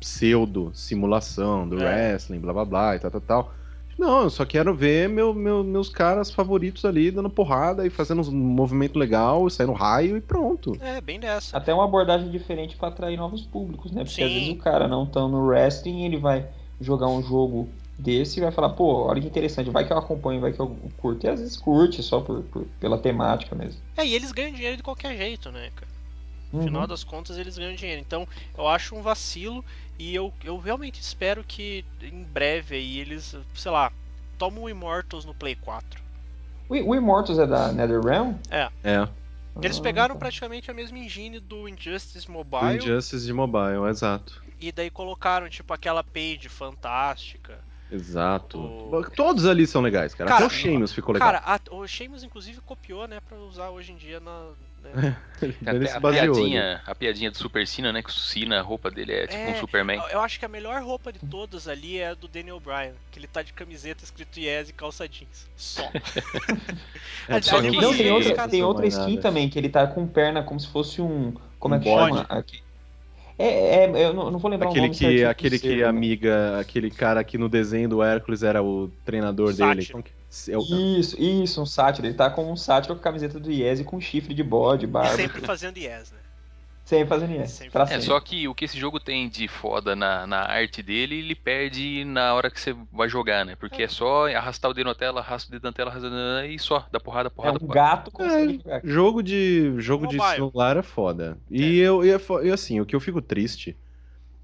pseudo simulação do É. wrestling, blá blá blá e tal, tal, tal. Não, eu só quero ver meu, meu- meus caras favoritos ali dando porrada e fazendo um movimento legal, saindo raio e pronto. É, bem dessa. Até uma abordagem diferente pra atrair novos públicos, né? Porque às Sim. vezes o cara não tão no wrestling, ele vai jogar um jogo desse e vai falar, pô, olha que interessante, vai que eu acompanho, vai que eu curto. E às vezes curte só por, por- pela temática mesmo. É, e eles ganham dinheiro de qualquer jeito, né, cara? No Uhum. final das contas, eles ganham dinheiro. Então, eu acho um vacilo e eu, eu realmente espero que em breve aí eles, sei lá, tomam o Immortals no Play 4. O, o Immortals é da NetherRealm? É. Eles Ah, pegaram tá. praticamente a mesma engine do Injustice Mobile Injustice de mobile, exato. e daí colocaram, tipo, aquela page fantástica. Exato. O- Todos ali são legais, cara. Cara, Até o Sheamus ficou legal. Cara, a- o Sheamus inclusive copiou, né, pra usar hoje em dia na. né? (laughs) Até a baseou. piadinha, a piadinha do Super Cena, né? Que o Cena, a roupa dele é tipo É, um Superman. Eu- acho que a melhor roupa de todas ali é a do Daniel Bryan, que ele tá de camiseta escrito Yes e calça jeans. Só. (laughs) É, só que- Não, tem outra, cara, tem outra skin nada. também, que ele tá com perna como se fosse um. Como é Um que bode. chama? Aqui. É, é, eu não, não vou lembrar o Aquele nome que, aquele que ser, né? amiga, aquele cara que no desenho do Hércules era o treinador dele. Sátiro. Que- é o- Isso, isso, um sátiro. Ele tá com um sátiro com a camiseta do Yes e com chifre de bode, barba. Sempre fazendo Yes, né? Yes. Sempre. pra É, sempre. só que o que esse jogo tem de foda na, na arte dele, ele perde na hora que você vai jogar, né? Porque é só arrastar o dedo na tela, arrasta o dedo na tela, arrasta o dedo na tela e só, dá porrada, É porrada, um porrada. gato consegue jogar. Jogo de jogo de celular é foda. E eu e, é assim, o que eu fico triste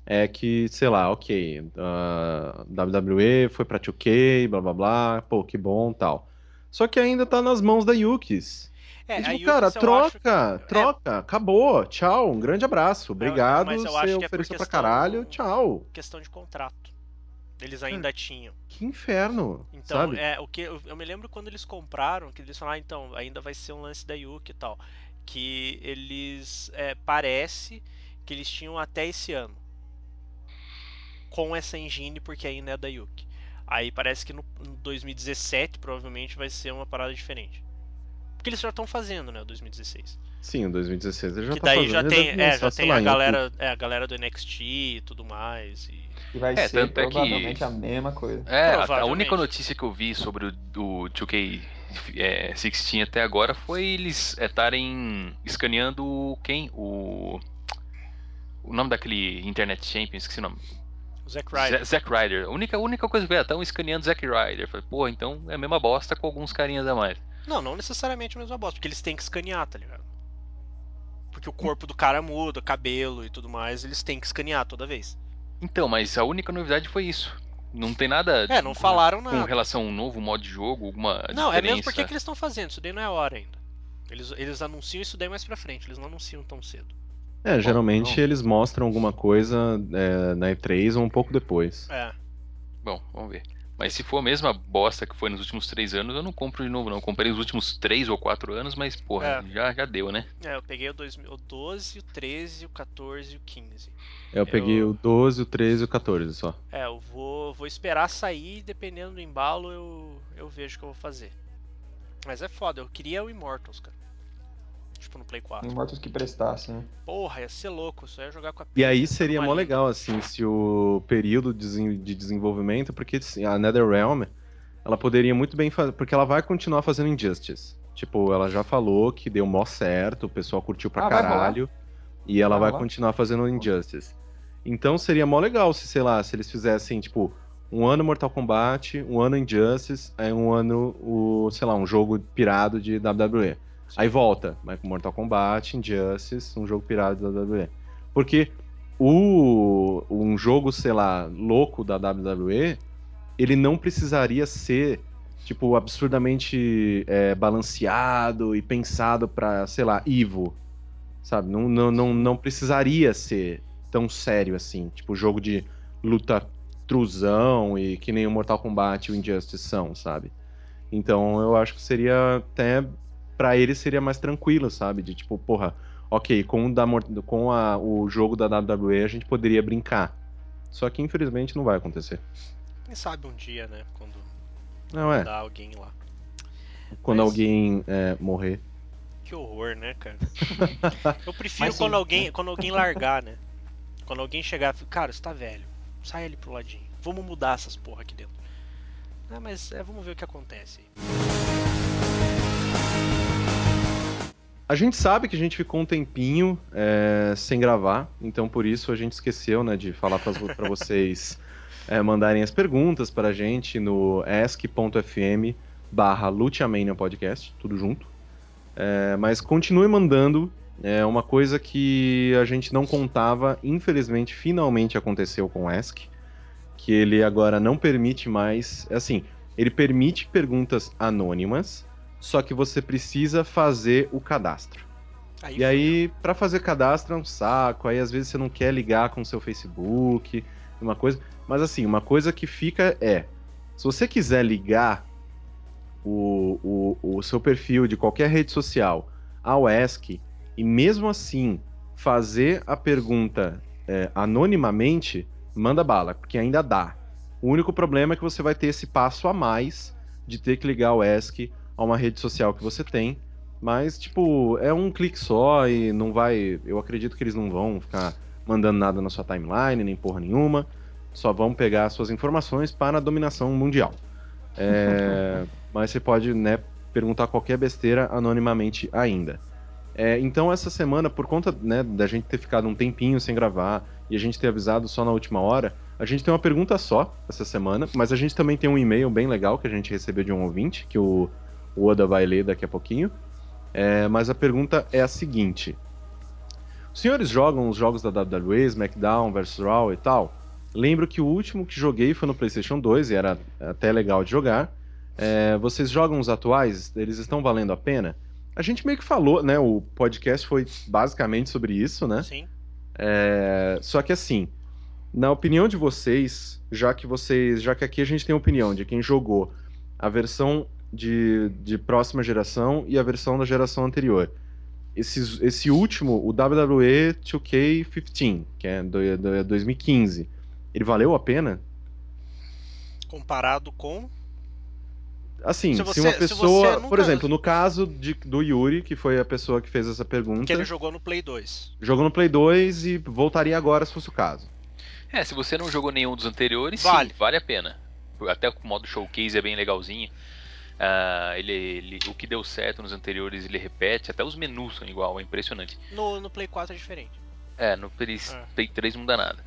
é que, sei lá, ok, a WWE foi pra 2K, blá blá blá, pô, que bom, tal. Só que ainda tá nas mãos da Yukis. É, tipo, cara, troca, que- troca, acabou, tchau, um grande abraço, obrigado, mas eu você acho que é ofereceu pra questão- caralho, tchau. É questão de contrato. Eles ainda tinham. Que inferno, Então, sabe? é, o que eu, eu me lembro quando eles compraram, que eles falaram, ah, então, ainda vai ser um lance da Yuki e tal. Que eles. é, parece que eles tinham até esse ano. Com essa engine, porque ainda é da Yuki. Aí parece que no, no 2017 provavelmente vai ser uma parada diferente. Porque eles já estão fazendo, né, o 2016. Sim, o 2016 ele já que tá daí fazendo, já tem, é, já tem lá, a galera, é, a galera do NXT e tudo mais. E... E vai É, ser tanto é que- provavelmente a mesma coisa. É, a- a única notícia que eu vi sobre o do 2K é, 16 até agora foi eles estarem escaneando quem? O. O nome daquele Internet Champion, esqueci o nome. O Zack Ryder. Zack Ryder. A única, única coisa que eu vi, estão escaneando Zack Ryder. Falei, pô, então é a mesma bosta com alguns carinhas a mais. Não, não necessariamente a mesma bosta, porque eles têm que escanear, tá ligado? Porque o corpo do cara muda, cabelo e tudo mais, eles têm que escanear toda vez. Então, mas a única novidade foi isso. Não tem nada É, não com- falaram com nada. relação a um novo modo de jogo, alguma Não, é mesmo diferença. porque que eles estão fazendo, isso daí não é hora ainda. Eles, eles anunciam isso daí mais pra frente, eles não anunciam tão cedo. É, geralmente não. eles mostram alguma coisa é, na E3 ou um pouco depois. É. Bom, vamos ver. Mas se for a mesma bosta que foi nos últimos três anos, eu não compro de novo, não. Eu comprei os últimos três ou quatro anos, mas, porra, É. já, já deu, né? É, eu peguei o, 2000 o 12, o 13, o 14 e o 15. Eu peguei Eu- o 12, o 13 e o 14 só. É, eu vou, vou esperar sair, dependendo do embalo eu, eu vejo o que eu vou fazer. Mas é foda, eu queria o Immortals, cara. Tipo no Play 4. Immortals que prestassem, né? Porra, ia ser louco, só ia jogar com a E aí seria mó legal, assim, se o período de desen- de desenvolvimento, porque assim, a NetherRealm, ela poderia muito bem fazer, porque ela vai continuar fazendo Injustice. Tipo, ela já falou que deu mó certo, o pessoal curtiu pra Ah, caralho, e ela Vai vai continuar fazendo Injustice. Então seria mó legal se, sei lá, se eles fizessem, tipo, um ano Mortal Kombat, um ano Injustice, aí um ano, o, sei lá, um jogo pirado de WWE. Aí volta, vai com Mortal Kombat, Injustice, um jogo pirado da WWE. Porque o um jogo, sei lá, louco da WWE, ele não precisaria ser tipo absurdamente é, balanceado e pensado pra, sei lá, Ivo, sabe? Não, não, não, não precisaria ser tão sério assim, tipo jogo de luta truzão e que nem o Mortal Kombat e o Injustice são, sabe? Então eu acho que seria até pra ele seria mais tranquilo, sabe? De tipo, porra, ok, com, o da, com a- o jogo da WWE a gente poderia brincar. Só que infelizmente não vai acontecer. Quem sabe um dia, né? Quando Não é. alguém lá. Quando Mas- alguém é, morrer. Que horror, né, cara? (laughs) Eu prefiro Mas quando alguém, quando alguém largar, né? Quando alguém chegar e falar, cara, você tá velho, sai ali pro ladinho. Vamos mudar essas porra aqui dentro. Ah, mas é, vamos ver o que acontece aí. A gente sabe que a gente ficou um tempinho é, sem gravar, então por isso a gente esqueceu né, de falar para vocês (laughs) é, mandarem as perguntas para a gente no ask.fm barra Podcast, tudo junto. É, mas continue mandando, é uma coisa que a gente não contava, infelizmente finalmente aconteceu com o Ask, que ele agora não permite mais, assim, ele permite perguntas anônimas, só que você precisa fazer o cadastro. Aí, E aí, pra fazer cadastro é um saco, aí às vezes você não quer ligar com o seu Facebook, uma coisa. Mas assim, uma coisa que fica é: se você quiser ligar o, o, o seu perfil de qualquer rede social ao ESC e mesmo assim fazer a pergunta é, anonimamente, manda bala, porque ainda dá. O único problema é que você vai ter esse passo a mais de ter que ligar o ESC a uma rede social que você tem. Mas, tipo, é um clique só e não vai. Eu acredito que eles não vão ficar mandando nada na sua timeline, nem porra nenhuma. Só vão pegar suas informações para a dominação mundial. É, (laughs) mas você pode, né, perguntar qualquer besteira anonimamente ainda. É, então, essa semana, por conta né, da gente ter ficado um tempinho sem gravar e a gente ter avisado só na última hora, a gente tem uma pergunta só essa semana, mas a gente também tem um e-mail bem legal que a gente recebeu de um ouvinte, que o, o Oda vai ler daqui a pouquinho. É, mas a pergunta é a seguinte: Os senhores jogam os jogos da WWE, SmackDown vs Raw e tal? Lembro que o último que joguei foi no PlayStation 2 e era até legal de jogar. É, vocês jogam os atuais? Eles estão valendo a pena? A gente meio que falou, né? O podcast foi basicamente sobre isso, né? Sim. É, só que assim, na opinião de vocês, já que vocês, já que aqui a gente tem a opinião de quem jogou a versão de, de próxima geração e a versão da geração anterior. Esse, esse último, o WWE 2K15, que é do, do 2015, ele valeu a pena? Comparado com. Assim, Se se, você- uma se pessoa, você nunca- por exemplo, no caso de- do Yuri, que foi a pessoa que fez essa pergunta, Que ele jogou no Play 2. jogou no Play 2 e voltaria agora se fosse o caso. É, se você não jogou nenhum dos anteriores, Vale. sim, vale a pena. Até o modo showcase é bem legalzinho. Ah, ele, ele- o que deu certo nos anteriores ele repete, até os menus são igual, é impressionante. No, no Play 4 é diferente. É, no Play, É. Play 3 não muda nada.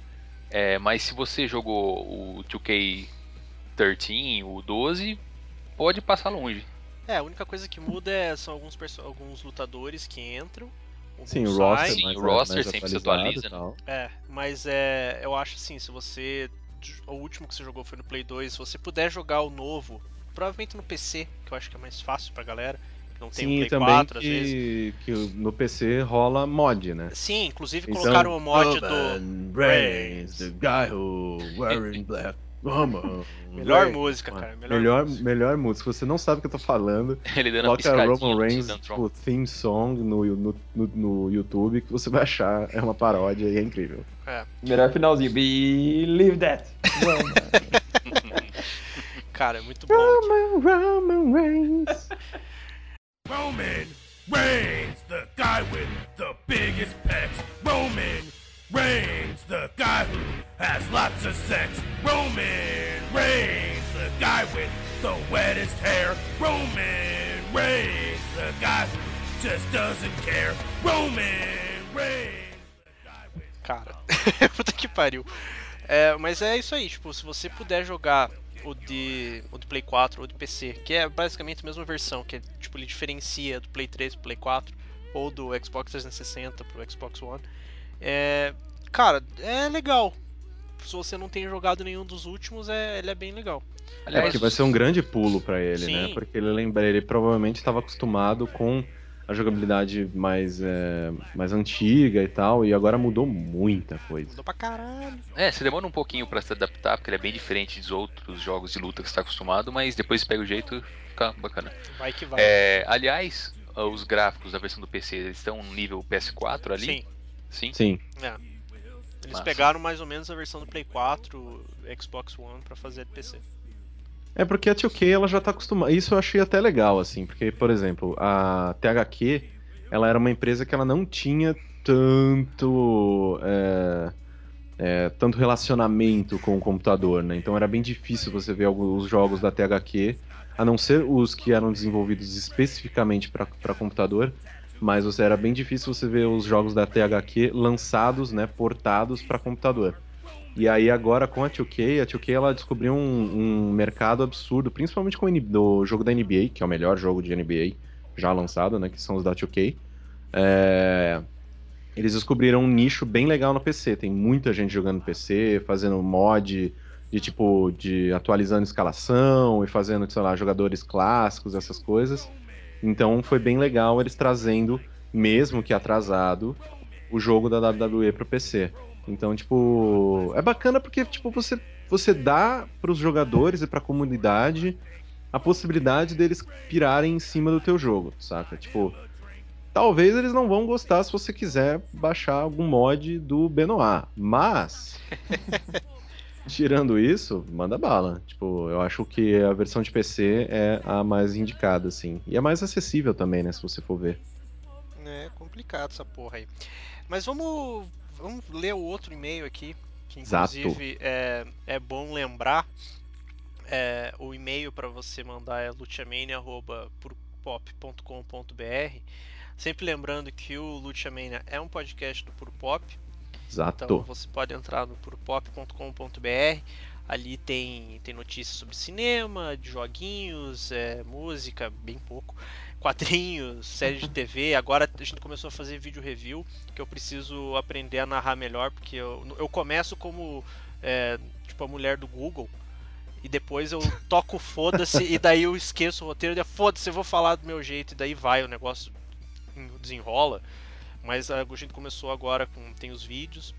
É, mas se você jogou o 2K13, o 12, pode passar longe. É, a única coisa que muda é, são alguns, alguns lutadores que entram. Sim, o roster, Sim, mais, o roster mais sempre se atualiza, tal. É, mas é, eu acho assim, se você. O último que você jogou foi no Play 2, se você puder jogar o novo, provavelmente no PC, que eu acho que é mais fácil pra galera, que não tem Sim, um e Play também 4 às vezes. que, que no PC rola mod, né? Sim, inclusive Então, colocaram o mod do. Roman Reigns. the guy who wearing (laughs) black Roman. Melhor Reigns. música, cara. Melhor, Melhor, música. melhor música. Se você não sabe o que eu tô falando, (laughs) Ele dando coloca Roman Reigns, tipo, theme song no, no, no, no YouTube, que você vai achar, é uma paródia e é incrível. Melhor finalzinho. Believe that. (laughs) Vamos. Cara, é muito bom. aqui. Roman Reigns. (laughs) Roman Reigns, the guy with the biggest pecs. Roman Reigns, the guy who has lots of sex. Roman Reigns, the guy with the wettest hair. Roman Reigns, the guy who just doesn't care. Roman Reigns, the guy with Cara, (laughs) puta que pariu. É, mas é isso aí, tipo, se você puder jogar o de, o de Play 4 ou de PC, que é basicamente a mesma versão, que é, tipo, ele diferencia do Play 3 pro Play 4 ou do Xbox 360 pro Xbox One. É, cara, é legal. Se você não tem jogado nenhum dos últimos, é, ele é bem legal. É Aliás, que vai ser um grande pulo pra ele, né? Sim. Porque ele lembra, ele provavelmente estava acostumado com a jogabilidade mais, é, mais antiga e tal, e agora mudou muita coisa. Mudou pra caralho. É, você demora um pouquinho pra se adaptar, porque ele é bem diferente dos outros jogos de luta que você tá acostumado, mas depois você pega o jeito e fica bacana. Vai que vai. É, aliás, os gráficos da versão do PC eles estão no nível PS4 ali? Sim, Sim. Sim. eles Massa. pegaram mais ou menos a versão do Play 4, Xbox One pra fazer de PC. É porque a 2K ela já tá acostumada. Isso eu achei até legal, assim, porque, por exemplo, a THQ ela era uma empresa que ela não tinha tanto. é, é, tanto relacionamento com o computador, né? Então era bem difícil você ver alguns jogos da THQ, a não ser os que eram desenvolvidos especificamente para computador, mas você era bem difícil você ver os jogos da THQ lançados, né, portados para computador. E aí agora com a 2K, a 2K ela descobriu um, um mercado absurdo, principalmente com o jogo da NBA, que é o melhor jogo de NBA já lançado, né, que são os da 2K. É, Eles descobriram um nicho bem legal no PC. Tem muita gente jogando no PC, fazendo mod de tipo de atualizando escalação e fazendo, sei lá, jogadores clássicos, essas coisas. Então foi bem legal eles trazendo, mesmo que atrasado, o jogo da WWE pro PC. Então, tipo, é bacana porque tipo você você dá pros jogadores e pra comunidade a possibilidade deles pirarem em cima do teu jogo, saca? Tipo, talvez eles não vão gostar se você quiser baixar algum mod do Benoit, mas (laughs) tirando isso, manda bala. Tipo, eu acho que a versão de PC é a mais indicada, assim. E é mais acessível também, né, se você for ver. É complicado essa porra aí. Mas vamos, vamos ler o outro e-mail aqui, que inclusive é, é bom lembrar. É, o e-mail para você mandar é luciamania.purpop.com.br. Sempre lembrando que o Luciamania é um podcast do Purpop. Exato. Então você pode entrar no purpop.com.br. Ali tem, tem notícias sobre cinema, de joguinhos, é, música, bem pouco, quadrinhos, séries de TV. Agora a gente começou a fazer vídeo review, que eu preciso aprender a narrar melhor, porque eu, eu começo como é, tipo a mulher do Google. E depois eu toco foda-se e daí eu esqueço o roteiro. Foda-se, eu vou falar do meu jeito. E daí vai, o negócio desenrola. Mas a gente começou agora com. Tem os vídeos.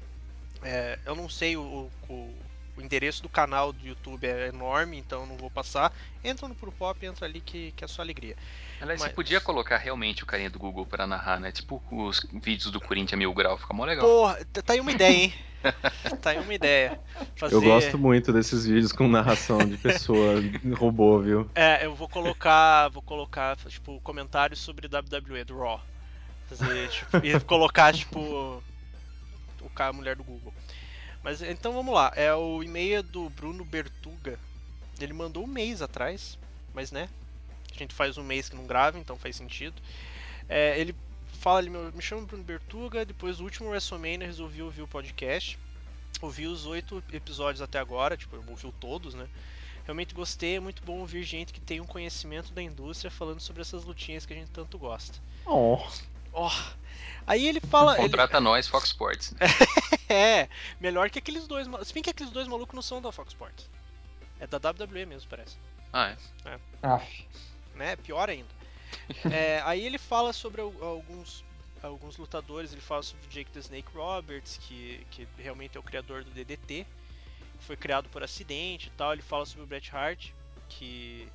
É, eu não sei o, o, o endereço do canal do YouTube é enorme, então não vou passar. Entra no Purpop, entra ali que, que é só alegria. Aliás, Mas- você podia colocar realmente o carinha do Google pra narrar, né? Tipo os vídeos do Corinthians Mil Grau, fica mó legal. Porra, tá tá aí uma ideia, hein? (laughs) tá aí uma ideia. Fazer... Eu gosto muito desses vídeos com narração de pessoa (laughs) robô, viu? É, eu vou colocar. Vou colocar, tipo, comentários sobre WWE do Raw. Fazer, tipo, e (laughs) colocar, tipo. O cara, a mulher do Google. Mas então vamos lá. É o e-mail do Bruno Bertuga. Ele mandou um mês atrás, mas né? A gente faz um mês que não grava, então faz sentido. É, ele fala, ele me me chama Bruno Bertuga, depois do último WrestleMania resolvi ouvir o podcast. Ouvi os oito episódios até agora, tipo, eu ouvi todos, né? Realmente gostei, é muito bom ouvir gente que tem um conhecimento da indústria falando sobre essas lutinhas que a gente tanto gosta. Oh. Ó, aí ele fala. ele- Contrata nós, Fox Sports. (laughs) é, melhor que aqueles dois. Se bem que aqueles dois malucos não são da Fox Sports. É da WWE mesmo, parece. Ah, é. Aff. Né? Pior ainda. (laughs) É, aí ele fala sobre al- alguns, alguns lutadores, ele fala sobre o Jake the Snake Roberts, que, que realmente é o criador do DDT, que foi criado por acidente e tal. Ele fala sobre o Bret Hart, que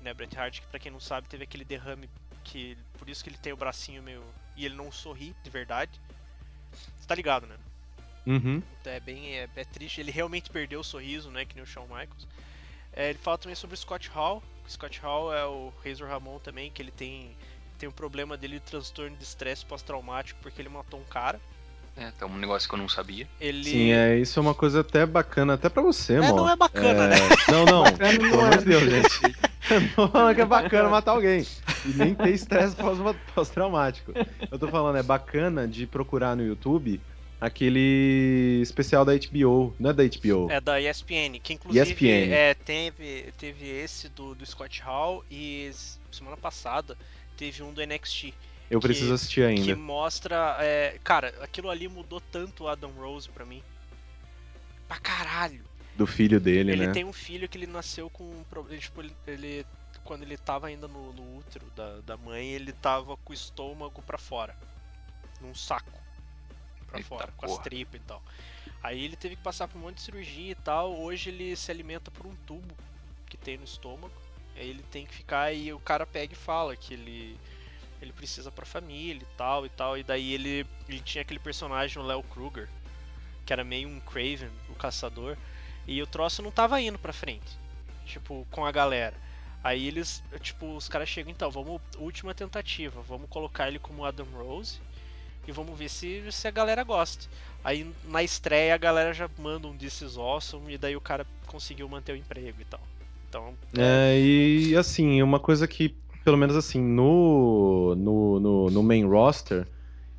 né, Bret Hart, que pra quem não sabe, teve aquele derrame que por isso que ele tem o bracinho meio e ele não sorri de verdade. Você tá ligado, né? Uhum. Então é bem é, é triste. Ele realmente perdeu o sorriso, né? Que nem o Shawn Michaels. É, ele fala também sobre o Scott Hall. O Scott Hall é o Razor Ramon também, que ele tem, tem um problema dele de transtorno de estresse pós-traumático porque ele matou um cara. É, tá um negócio que eu não sabia. Ele. Sim, é, isso é uma coisa até bacana, até pra você, É, mano. não é bacana, né? Não, não. (laughs) Pelo não amor é. de Deus, gente. (laughs) Não falando que é bacana matar alguém. E nem ter estresse pós- pós-traumático. Eu tô falando, é bacana de procurar no YouTube aquele especial da HBO. Não é da HBO? É da ESPN, que inclusive ESPN. É, teve, teve esse do, do Scott Hall e semana passada teve um do NXT. Eu que- preciso assistir Que ainda. mostra. é, cara, aquilo ali mudou tanto o Adam Rose pra mim. Pra caralho. Do filho dele, Ele né? tem um filho que ele nasceu com um problema. Tipo, ele, ele- quando ele tava ainda no, no útero da, da mãe, ele tava com o estômago pra fora. Num saco. Pra Eita fora, com as porra. tripas e tal. Aí ele teve que passar por um monte de cirurgia e tal. Hoje ele se alimenta por um tubo que tem no estômago. Aí ele tem que ficar e o cara pega e fala que ele. Ele precisa pra família e tal e tal. E daí ele, ele tinha aquele personagem, o Léo Kruger, que era meio um Craven, o caçador. E o troço não tava indo pra frente. tipo, com a galera. Aí eles, tipo, os caras chegam, então, vamos, última tentativa, vamos colocar ele como Adam Rose e vamos ver se, se a galera gosta. Aí na estreia a galera já manda um This is Awesome e daí o cara conseguiu manter o emprego e tal. Então, É, e assim, uma coisa que, pelo menos assim, no, no, no, no main roster,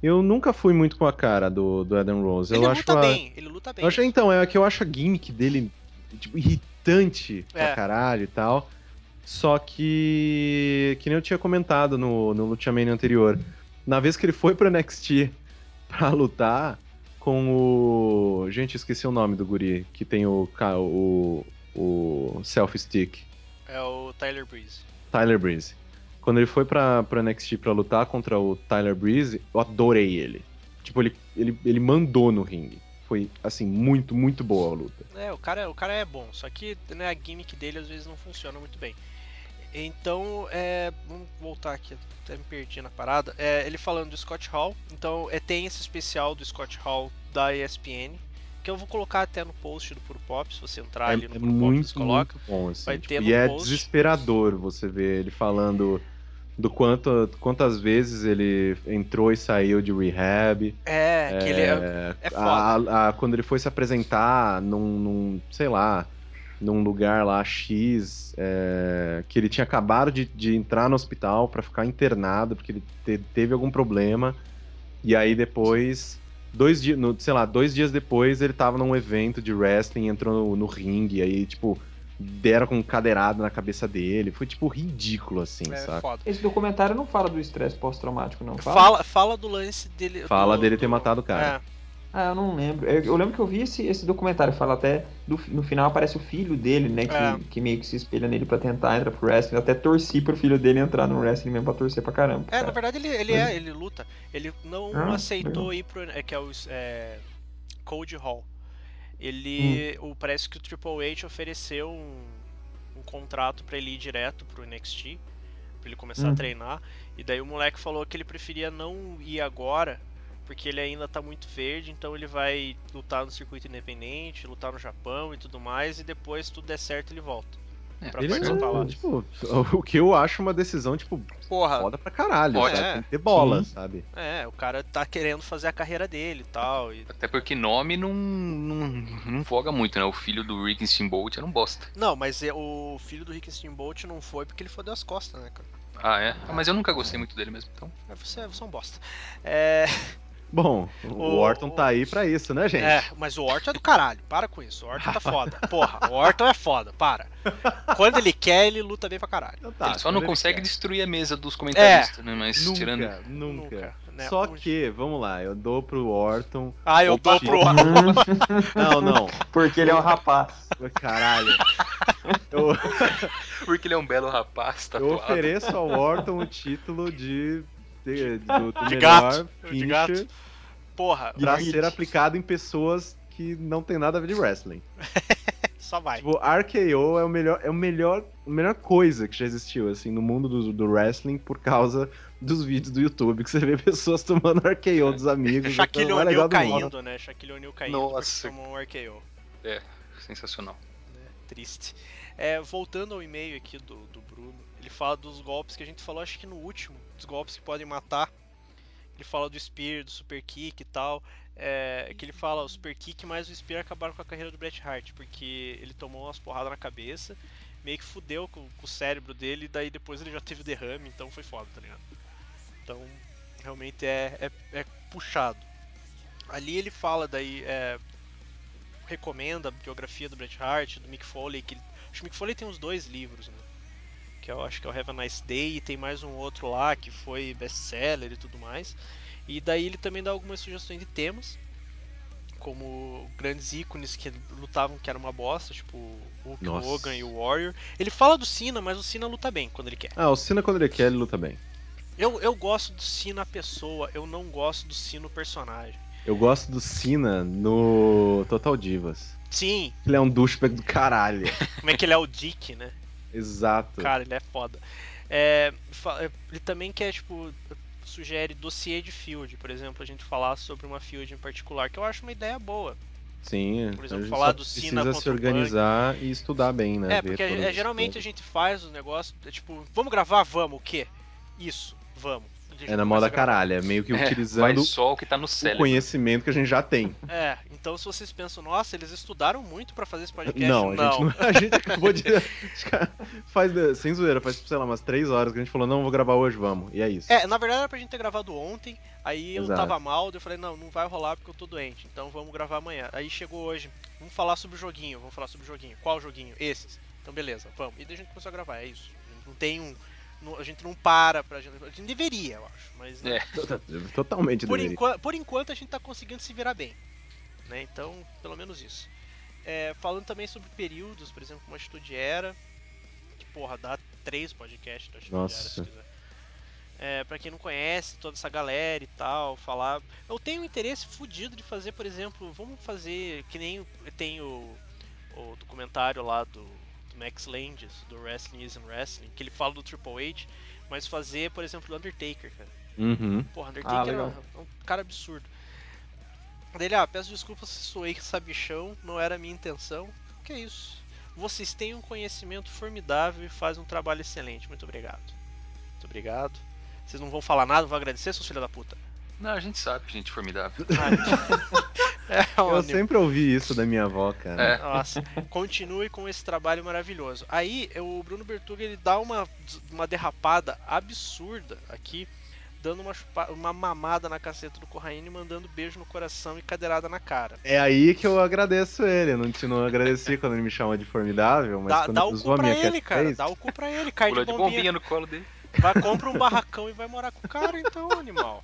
eu nunca fui muito com a cara do, do Adam Rose. ele eu luta acho a- bem, ele luta bem. Eu acho, então, é que eu acho a gimmick dele, tipo, irritante pra É. caralho e tal. Só que, que nem eu tinha comentado no, no Luciamania anterior, na vez que ele foi pro NXT pra lutar com o... Gente, esqueci o nome do guri, que tem o, o, o selfie-stick. É o Tyler Breeze. Tyler Breeze. Quando ele foi pra, pra NXT pra lutar contra o Tyler Breeze, eu adorei ele. Tipo, ele, ele, ele mandou no ringue. Foi, assim, muito, muito boa a luta. É, o cara, o cara é bom, só que né, a gimmick dele às vezes não funciona muito bem. Então, é, vamos voltar aqui, até me perdi na parada. É, ele falando do Scott Hall, então é, tem esse especial do Scott Hall da ESPN, que eu vou colocar até no post do Puro Pop, se você entrar é ali no é Puro Pop, muito, eles colocam. muito bom, assim. Vai tipo, ter no e é post. desesperador você ver ele falando do quanto, quantas vezes ele entrou e saiu de rehab. É, que ele é, É, é foda. a- a- quando ele foi se apresentar num, num, sei lá, num lugar lá X, é, que ele tinha acabado de, de entrar no hospital pra ficar internado porque ele te- teve algum problema. E aí depois, dois dias, no- sei lá, dois dias depois ele tava num evento de wrestling, entrou no, no ringue, aí tipo deram com um cadeirado na cabeça dele. Foi tipo ridículo assim, é sabe? foda. Esse documentário não fala do estresse pós-traumático, não fala? Fala, fala do lance dele. Fala do- dele ter do- matado o cara. É, Ah, eu não lembro. Eu, eu lembro que eu vi esse, esse documentário. Fala até. do- no final aparece o filho dele, né? Que, É. que meio que se espelha nele pra tentar entrar pro wrestling. Eu até torci pro filho dele entrar no wrestling mesmo pra torcer pra caramba. É, na verdade ele, ele é, ele luta. Ele não Ah, aceitou legal. ir pro. É, que é o é, Code Hall. Ele. Hum. O, parece que o Triple H ofereceu um, um contrato pra ele ir direto pro NXT. Pra ele começar a Uhum. treinar. E daí o moleque falou que ele preferia não ir agora. Porque ele ainda tá muito verde, então ele vai lutar no circuito independente, lutar no Japão e tudo mais, e depois se tudo der certo ele volta. É, pra Ele participar lá. tipo, o que eu acho uma decisão, tipo, Porra, foda pra caralho, Ótimo. sabe? É. Tem que ter bola, Sim. sabe? é, o cara tá querendo fazer a carreira dele e tal. E... Até porque nome não, não, não voga muito, né? O filho do Rick Steamboat era um bosta. Não, mas é- o filho do Rick Steamboat não foi porque ele fodeu as costas, né, cara? Ah, é? Ah, mas eu nunca gostei muito dele mesmo, então. É, Você, você é um bosta. É, (laughs) Bom, o, O- Orton tá aí pra isso, né, gente? é, mas o Orton é do caralho. Para com isso. O Orton tá foda. (laughs) Porra, o Orton é foda. Para. Quando ele quer, ele luta bem pra caralho. Então tá, ele só não quando consegue quer. destruir a mesa dos comentaristas, né? Mas Nunca, tirando. nunca. Nunca, né? Só que, vamos lá, eu dou pro Orton. Ah, eu dou pro. Orton. Não, não. Porque ele é um rapaz. Caralho. Eu, Porque ele é um belo rapaz, eu tatuado. ofereço ao Orton o título de, de, do, do De melhor gato, de gato. Porra, pra ser aplicado em pessoas que não tem nada a ver de wrestling. (laughs) só vai. Tipo, RKO é o melhor, é o melhor, a melhor coisa que já existiu assim no mundo do, do wrestling por causa dos vídeos do YouTube que você vê pessoas tomando RKO dos amigos. Shaquille é legal O'Neal caindo, né? Shaquille O'Neal caindo Nossa. porque tomou um RKO. Sensacional. Triste. É, voltando ao e-mail aqui do, do Bruno, ele fala dos golpes que a gente falou, acho que no último, dos golpes que podem matar. Ele fala do Spear, do Super Kick e tal. É, que ele fala o Super Kick mais o Spear acabaram com a carreira do Bret Hart, porque ele tomou umas porradas na cabeça, meio que fudeu com, com o cérebro dele, e daí depois ele já teve derrame, então foi foda, tá ligado? Então, realmente é, é, é puxado. Ali ele fala daí, é, recomenda a biografia do Bret Hart, do Mick Foley, que ele- acho que o Mick Foley tem uns dois livros, né? Que eu acho que é o Have a Nice Day e tem mais um outro lá que foi best-seller e tudo mais. E daí ele também dá algumas sugestões de temas, como grandes ícones que lutavam que era uma bosta, tipo o Hulk Nossa. Hogan e o Warrior. Ele fala do Cena, mas o Cena luta bem quando ele quer. Ah, o Cena quando ele quer, ele luta bem. Eu, eu gosto do Cena pessoa, eu não gosto do Cena personagem. Eu gosto do Cena no Total Divas. Sim, Ele é um douchebag do caralho. como é que ele é o Dick, né? Exato. Cara, ele é foda. É, fa- ele também quer, tipo, sugere dossiê de field, por exemplo, a gente falar sobre uma field em particular, que eu acho uma ideia boa. Sim, Por exemplo, a gente falar do Cena precisa se o organizar e estudar bem, né? É, porque é, é, geralmente a gente faz os negócios, é tipo, vamos gravar? Vamos, o quê? Isso, vamos. É na moda a gravar. caralho, é meio que (laughs) É, vai utilizando só o que tá no o conhecimento que a gente já tem. É, então se vocês pensam, nossa, eles estudaram muito pra fazer esse podcast. Não, a gente, não, a gente (laughs) acabou de. faz, sem zoeira, faz, sei lá, umas três horas que a gente falou, não, vou gravar hoje, vamos. E é isso. É, na verdade era pra gente ter gravado ontem, aí eu Exato. tava mal, eu falei, não, não vai rolar porque eu tô doente, então vamos gravar amanhã. Aí chegou hoje, vamos falar sobre o joguinho, vamos falar sobre o joguinho. Qual joguinho? Esses. Então beleza, vamos. E daí a gente começou a gravar, é isso. Não tem um. A gente não para pra gente. A gente deveria, eu acho. Mas né, É. (laughs) Totalmente por, deveria. enquanto, por enquanto a gente tá conseguindo se virar bem. Né? Então, pelo menos isso. É, falando também sobre períodos, por exemplo, como a Atitude Era. Que porra, dá três podcasts da Atitude Era, Nossa. se quiser. É, pra quem não conhece toda essa galera e tal, falar. Eu tenho um interesse fudido de fazer, por exemplo, vamos fazer que nem tem o, o documentário lá do Max Landis, do Wrestling Isn't Wrestling, que ele fala do Triple H, mas fazer, por exemplo, do Undertaker, cara. Uhum. Porra, Undertaker é legal. um, um cara absurdo. Dele, ah, peço desculpas se soei sabichão, não era a minha intenção. Que é isso. Vocês têm um conhecimento formidável e fazem um trabalho excelente. Muito obrigado. Muito obrigado. Vocês não vão falar nada, vão agradecer, seus filhos da puta. Não, a gente sabe que gente formidável. (laughs) (laughs) é, Eu um sempre ouvi isso da minha avó, cara. É. Nossa, continue com esse trabalho maravilhoso. Aí o Bruno Bertuga ele dá uma, uma derrapada absurda aqui, dando uma, chupa- uma mamada na caceta do Corraine, mandando beijo no coração e cadeirada na cara. É aí que eu agradeço ele. Eu não, te, não agradeci quando ele me chama de formidável, mas Dá, quando dá o cu pra ele, cara. Dá o cu pra ele, cai Pula de de bombinha. bombinha no colo dele. Vai, compra um barracão e vai morar com o cara, então, animal.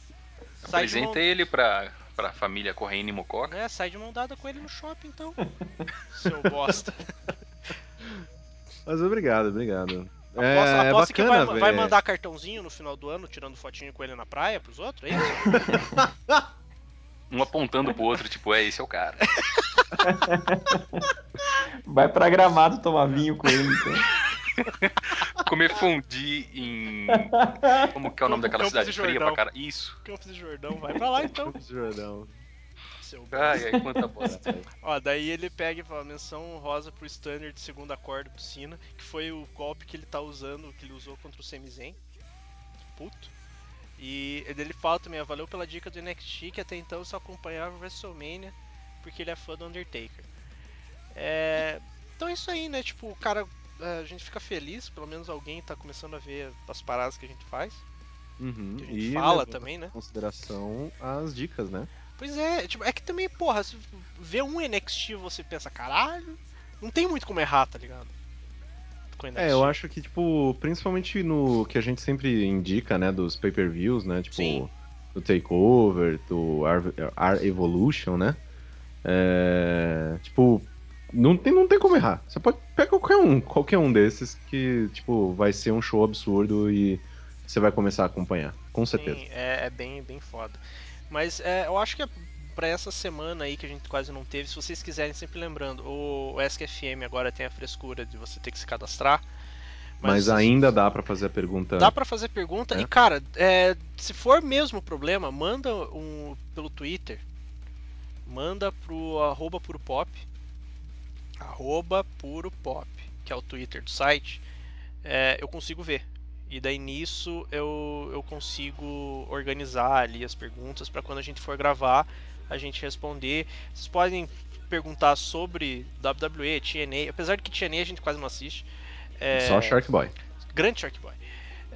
Sai de, mão, Apresenta ele pra, pra família Correia e Mococa. né, sai de mão dada com ele no shopping, então. (laughs) Seu bosta. Mas obrigado, obrigado. Aposto, é, aposto é que bacana, vai, vai ver. mandar cartãozinho no final do ano, tirando fotinho com ele na praia pros outros, é isso? Um apontando pro outro, tipo, é, esse é o cara. (laughs) Vai pra gramado tomar vinho com ele. Então. (laughs) Comer fundi em. Como que é o nome daquela Campos cidade? de Fria pra cara. Isso. Campos de Jordão, vai pra lá então. Jordão. Seu. Ai, ai, quanta bosta. (laughs) Ó, daí ele pega e fala menção rosa pro standard de segunda corda pro Cena, que foi o golpe que ele tá usando, que ele usou contra o Sami Zayn. Puto. E ele fala também, ó, valeu pela dica do NXT, que até então eu só acompanhava o WrestleMania, porque ele é fã do Undertaker. É... Então é isso aí, né? Tipo, o cara, a gente fica feliz, pelo menos alguém tá começando a ver as paradas que a gente faz, Uhum. que a gente E fala também, né? em consideração as dicas, né? Pois é, tipo, é que também, porra, se vê um NXT você pensa, caralho, não tem muito como errar, tá ligado? É, eu acho que, tipo, principalmente no que a gente sempre indica, né, dos pay-per-views, né, tipo, Sim. do Takeover, do R, R Evolution, né, é, tipo, não tem, não tem como errar. Você pode pegar qualquer um, qualquer um desses que, tipo, vai ser um show absurdo e você vai começar a acompanhar, com certeza. Sim, é, é bem, bem foda. Mas é, eu acho que é pra essa semana aí que a gente quase não teve, se vocês quiserem, sempre lembrando, o, o agora tem a frescura de você ter que se cadastrar. Mas, ainda dá pra fazer a pergunta. Dá pra fazer pergunta. É. E, cara, é, se for mesmo problema, manda um pelo Twitter. Manda pro arroba puro pop. Arroba puro pop, que é o Twitter do site. É, eu consigo ver. E daí nisso eu, eu consigo organizar ali as perguntas para quando a gente for gravar a gente responder. Vocês podem perguntar sobre WWE, TNA, apesar de que TNA a gente quase não assiste. É, Só Shark Boy. Grande Shark Boy.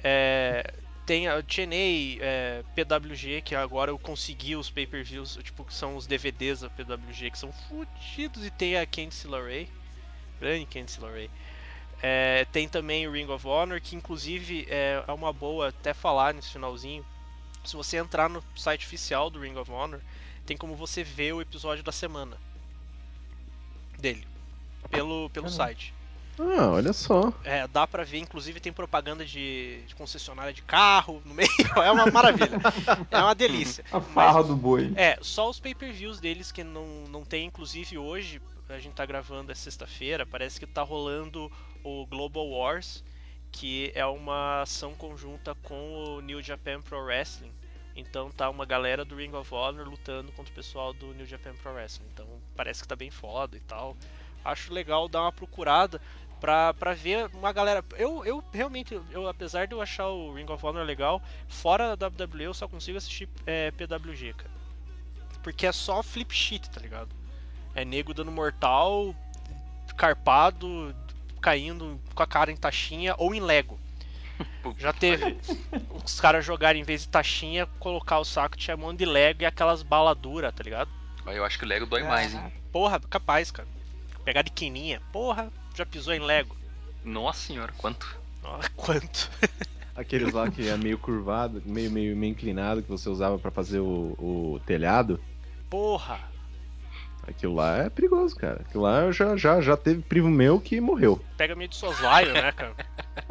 É, tem a TNA, é, PWG, que agora eu consegui os pay-per-views, tipo, que são os DVDs da PWG, que são fudidos, e tem a Candice LeRae, grande Candice LeRae. É, tem também o Ring of Honor, que inclusive é, é uma boa até falar nesse finalzinho. Se você entrar no site oficial do Ring of Honor, tem como você ver o episódio da semana dele, pelo, pelo site. Ah, olha só. É, dá pra ver, inclusive tem propaganda de, de concessionária de carro no meio, (laughs) é uma maravilha. É uma delícia. A farra do boi. É, só os pay-per-views deles que não, não tem, inclusive hoje, a gente tá gravando é sexta-feira, parece que tá rolando o Global Wars, que é uma ação conjunta com o New Japan Pro Wrestling. Então tá uma galera do Ring of Honor lutando contra o pessoal do New Japan Pro Wrestling. Então parece que tá bem foda e tal. Acho legal dar uma procurada pra, pra ver uma galera. Eu, eu realmente, eu, apesar de eu achar o Ring of Honor legal, fora da WWE eu só consigo assistir é, PWG, cara. Porque é só flip shit, tá ligado? É nego dando mortal, carpado, caindo com a cara em taxinha ou em Lego. (laughs) Já teve os caras jogarem em vez de taxinha, colocar o saco, tinha um monte de Lego e aquelas balas duras, tá ligado? Mas eu acho que o Lego dói mais, hein? Porra, capaz, cara. Pegar de quininha. Porra, já pisou em Lego. Nossa senhora, quanto? Nossa, (laughs) quanto? Aqueles lá que é meio curvado, meio, meio, meio inclinado, que você usava pra fazer o, o telhado. Porra. Aquilo lá é perigoso, cara. Aquilo lá eu já, já, já teve primo meu que morreu. Pega meio de soslaio, né, cara?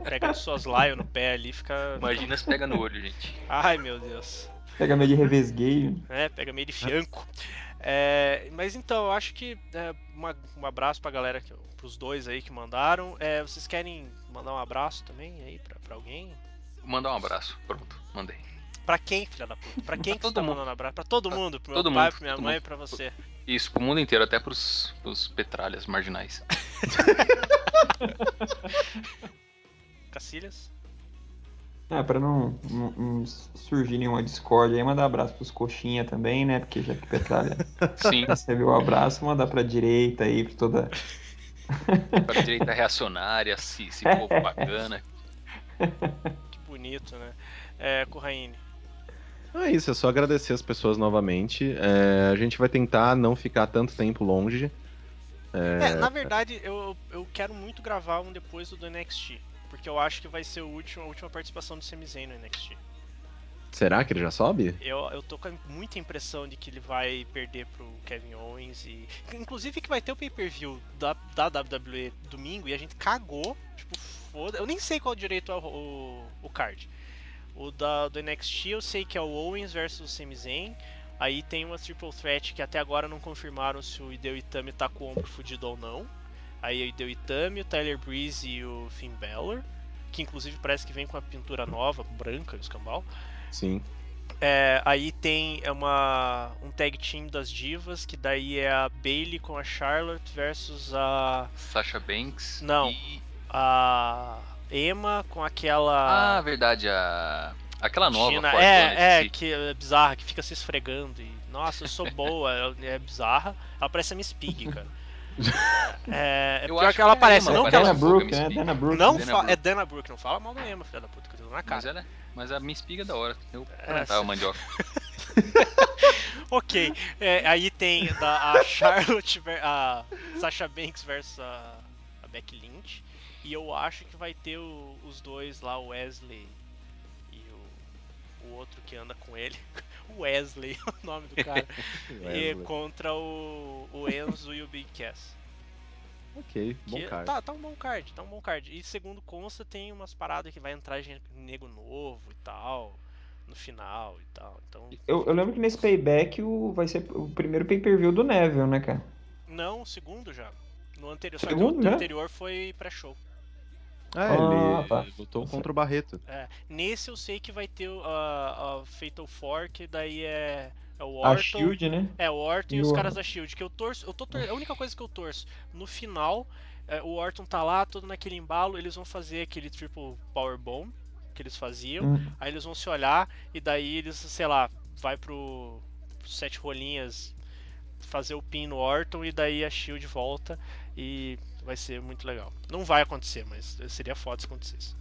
Pega de soslaio no pé ali, fica. Imagina se pega no olho, gente. Ai, meu Deus. Pega meio de revesgueio. É, pega meio de fianco. É, mas então, eu acho que é, uma- um abraço pra galera, que, pros dois aí que mandaram. É, vocês querem mandar um abraço também aí pra, pra alguém? Mandar um abraço. Pronto, mandei. Pra quem, filha da puta? Pra quem que Pra você todo tá mundo. mandando abraço? Pra todo mundo, pro meu todo pai, mundo, pra minha mãe e mundo. pra você. Isso, pro mundo inteiro, até pros, pros petralhas marginais. (laughs) Cacilhas? Ah, pra não, não- não surgir nenhuma discórdia aí, mandar abraço pros coxinha também, né? Porque já que Petralha (laughs) Sim, recebeu o abraço, mandar pra direita aí, pra toda. (laughs) para a direita reacionária, esse, esse povo bacana. Que bonito, né? É, Corraine. É isso, é só agradecer as pessoas novamente. É, a gente vai tentar não ficar tanto tempo longe. É, na verdade, eu, eu quero muito gravar um depois do NXT. Porque eu acho que vai ser o último, a última participação do Sami Zayn no NXT. Será que ele já sobe? Eu, eu tô com muita impressão de que ele vai perder pro Kevin Owens e. Inclusive que vai ter o pay-per-view da, da WWE domingo e a gente cagou. Tipo, foda. Eu nem sei qual direito é o, o, o card. O da, do NXT eu sei que é o Owens versus o Sami Zayn. Aí tem uma Triple Threat que até agora não confirmaram se o Hideo Itami tá com o ombro fudido ou não. Aí o Hideo Itami, o Tyler Breeze e o Finn Balor. Que inclusive parece que vem com a pintura nova, branca, o escambau. Sim. É, aí tem é uma, um tag team das divas, que daí é a Bailey com a Charlotte versus a, Sasha Banks. Não. E... a Emma com Ah, aquela. verdade, a. Aquela nova. Gina- é, é, que é bizarra, que fica se esfregando e. Nossa, eu sou boa, ela (laughs) é bizarra. Ela parece a Miss Pig, cara. (laughs) É, é Eu pior acho que ela que é aparece, Emma, não que ela. Dana a Brooke, né? Dana Brooke. Não Dana Brooke. é Dana Brooke, não fala mal da Emma, filha da puta, que eu tô na Mas, cara. ela, mas a minha espiga é da hora. Eu É, plantava sim. mandioca. (laughs) Ok, é, aí tem da, a (laughs) Charlotte, a Sasha Banks versus a, a Becky Lynch. E eu acho que vai ter o- os dois lá, o Wesley e o, o outro que anda com ele. Wesley, (laughs) o nome do cara. (laughs) e contra o, o Enzo e o Big Cass. Ok, bom Que cara. tá, tá um bom card, tá um bom card. E segundo consta, tem umas paradas que vai entrar gente nego novo e tal. No final e tal. Então. Eu, eu lembro que nesse payback o, vai ser o primeiro pay-per-view do Neville, né, cara? Não, o segundo já. No anterior, só Segundo, que o né? anterior foi pré-show. Ah, ele Ah, tá. lutou contra o Barreto. É, nesse eu sei que vai ter o- a, a Fatal que daí é, é o A Orton. Shield, né? É, o Orton e, E os o- caras da Shield. Que eu torço. Eu tô tor- A única coisa que eu torço, no final, é, o Orton tá lá, todo naquele embalo, eles vão fazer aquele triple power bomb que eles faziam. Hum. Aí eles vão se olhar e daí eles, sei lá, vai pro, pro sete rolinhas fazer o pin no Orton e daí a Shield volta e vai ser muito legal. Não vai acontecer, mas seria foda se acontecesse.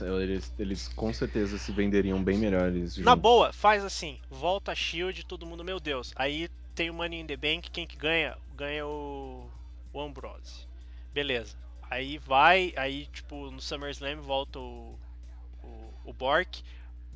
Eles, eles com certeza se venderiam bem melhores. Na juntos. boa, faz assim, volta a Shield, todo mundo, meu Deus. Aí tem o Money in the Bank, quem que ganha? Ganha o, o Ambrose. Beleza. Aí vai, aí tipo, no SummerSlam volta o, o, o Bork.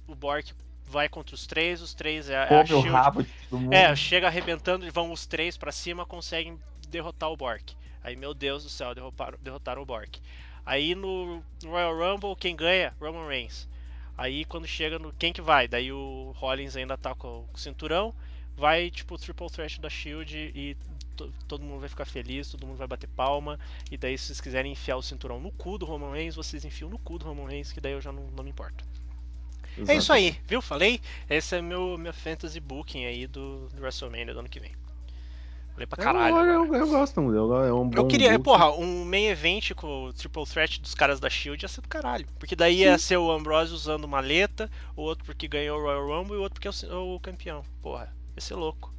O Bork vai contra os três, os três é, é a Shield. rabo de todo mundo. É, chega arrebentando e vão os três pra cima, conseguem derrotar o Bork. Aí, meu Deus do céu, derrotaram, derrotaram o Bork. Aí no Royal Rumble, quem ganha? Roman Reigns. Aí quando chega no. Quem que vai? Daí o Rollins ainda tá com o cinturão. Vai tipo o Triple Threat da Shield e to- todo mundo vai ficar feliz, todo mundo vai bater palma. E daí, se vocês quiserem enfiar o cinturão no cu do Roman Reigns, vocês enfiam no cu do Roman Reigns, que daí eu já não, não me importo. É isso aí, viu? Falei? Esse é meu, meu fantasy booking aí do, do WrestleMania do ano que vem. Falei pra caralho. eu, eu, eu gosto, eu, é um bom Eu queria, book. porra, um main event com o Triple Threat dos caras da Shield ia ser do caralho. Porque daí ia ser o Ambrose usando maleta, o outro porque ganhou o Royal Rumble e o outro porque é o, o campeão. Porra, ia ser louco.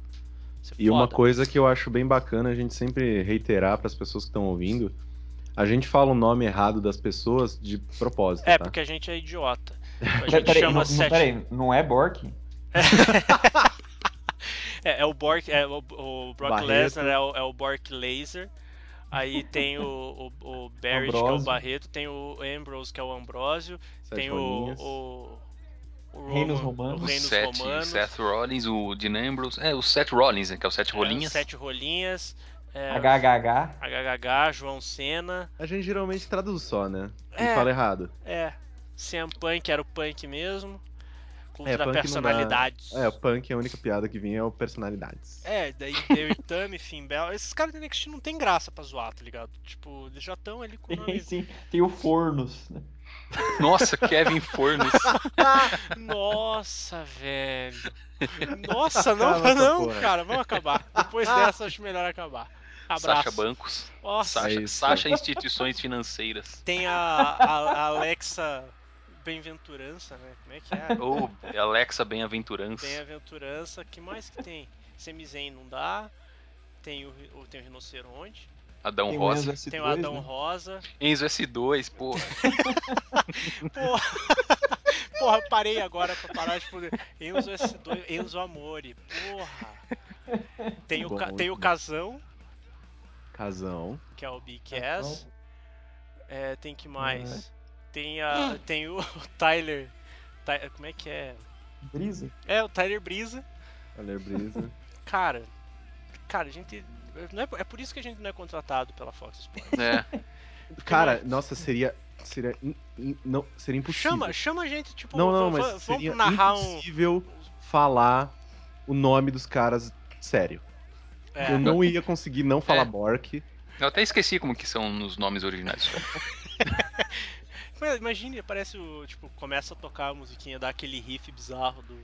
Ia ser E uma coisa que eu acho bem bacana a gente sempre reiterar para as pessoas que estão ouvindo, a gente fala o nome errado das pessoas de propósito, É, tá? porque a gente é idiota. (laughs) A Peraí, gente peraí, chama não, não, sete. peraí, não é Bork? (laughs) É, é o Bork, é, o, o Brock Barreto. Lesnar é o, é o Bork Laser. Aí (laughs) tem o, o, o Barrett, que é o Ambrosio. Barreto, tem o Ambrose, que é o Ambrósio, Sete tem o, o, o Reinos Roman- Romanos. o Reinos Seth, Romanos. Seth Rollins, o Dean Ambrose. É, o Seth Rollins, né, que é o Seth é, Rolinhas. Sete rolinhas. É, HHH. HHH, João Senna. A gente geralmente traduz só, né? E É. fala errado. É, CM Punk era o Punk mesmo. Culto É, não dá- personalidade. É, o punk, a única piada que vinha é o personalidades. É, daí tem o Itami, Finn Bell. Esses caras do NXT não tem graça pra zoar, tá ligado? Tipo, eles já estão ali com o nome. Sim, tem o Fornos. né? Nossa, Kevin Fornes. (laughs) Nossa, velho. Nossa, não, não, porra. cara, vamos acabar. Depois dessa, acho melhor acabar. Sacha Abraço. Bancos. Nossa, Sacha, isso. Sacha Instituições Financeiras. tem a, a, a Alexa Bem-aventurança, né? Como é que é? (laughs) Ou Alexa Bem-aventurança. Bem-aventurança, que mais que tem? Semizen não dá. Tem o, tem o rinoceronte. Adão Tem S2, Tem o Adão né? Rosa. Enzo S2, porra. (laughs) Porra, (laughs) porra parei agora pra parar de poder. Enzo S2, Enzo Amore. Porra. Tem o, ca- tem o bom. Casão, Casão. que é o Big Cass. É, tem que mais? Tem, a, tem o (laughs) Tyler. Ty- como é que é? Brisa. É, o Tyler Brisa. Valer Brisa. (laughs) Cara, cara, a gente. não é, é por isso que a gente não é contratado pela Fox Sports. É. Cara, nossa, seria. Seria, in- in- não, seria impossível. Chama, chama a gente, tipo, não, não, mas vamos seria narrar um. impossível falar o nome dos caras sério. É, Eu não ia conseguir não falar É. Bork. Eu até esqueci como que são nos nomes originais. (laughs) Imagine, parece o. Tipo, começa a tocar a musiquinha, dá aquele riff bizarro do,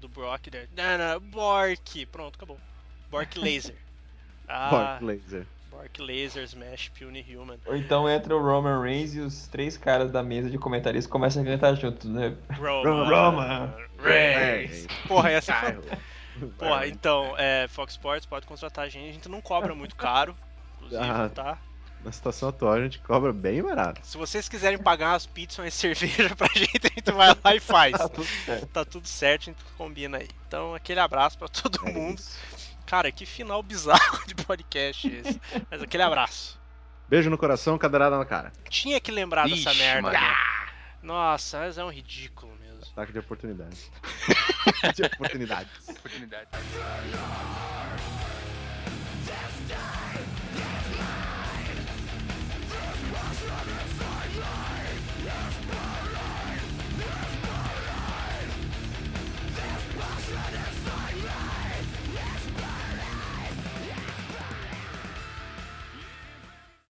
do Brock, né? Não, não, Bork! Pronto, acabou. Bork (laughs) Laser. Ah, Bork Laser. Bork Laser, Smash, Puny Human. Ou então entra o Roman Reigns e os três caras da mesa de comentaristas começam a cantar juntos, né? Roman. Roman Reigns. Porra, essa foi. Porra, então, é, Fox Sports pode contratar a gente, a gente não cobra muito caro. Inclusive, Ah. tá? Na situação atual a gente cobra bem barato. Se vocês quiserem pagar umas pizzas, umas (laughs) cerveja pra gente, a gente vai lá e faz. (laughs) Tá tudo certo. Tá tudo certo, a gente combina aí. Então, aquele abraço pra todo É mundo. isso. Cara, que final bizarro de podcast esse. Mas aquele abraço. Beijo no coração, cadeirada na cara. Tinha que lembrar dessa Ixi, merda. Maria. né? Nossa, mas é um ridículo mesmo. Ataque de oportunidade. (laughs) de oportunidades. Oportunidade.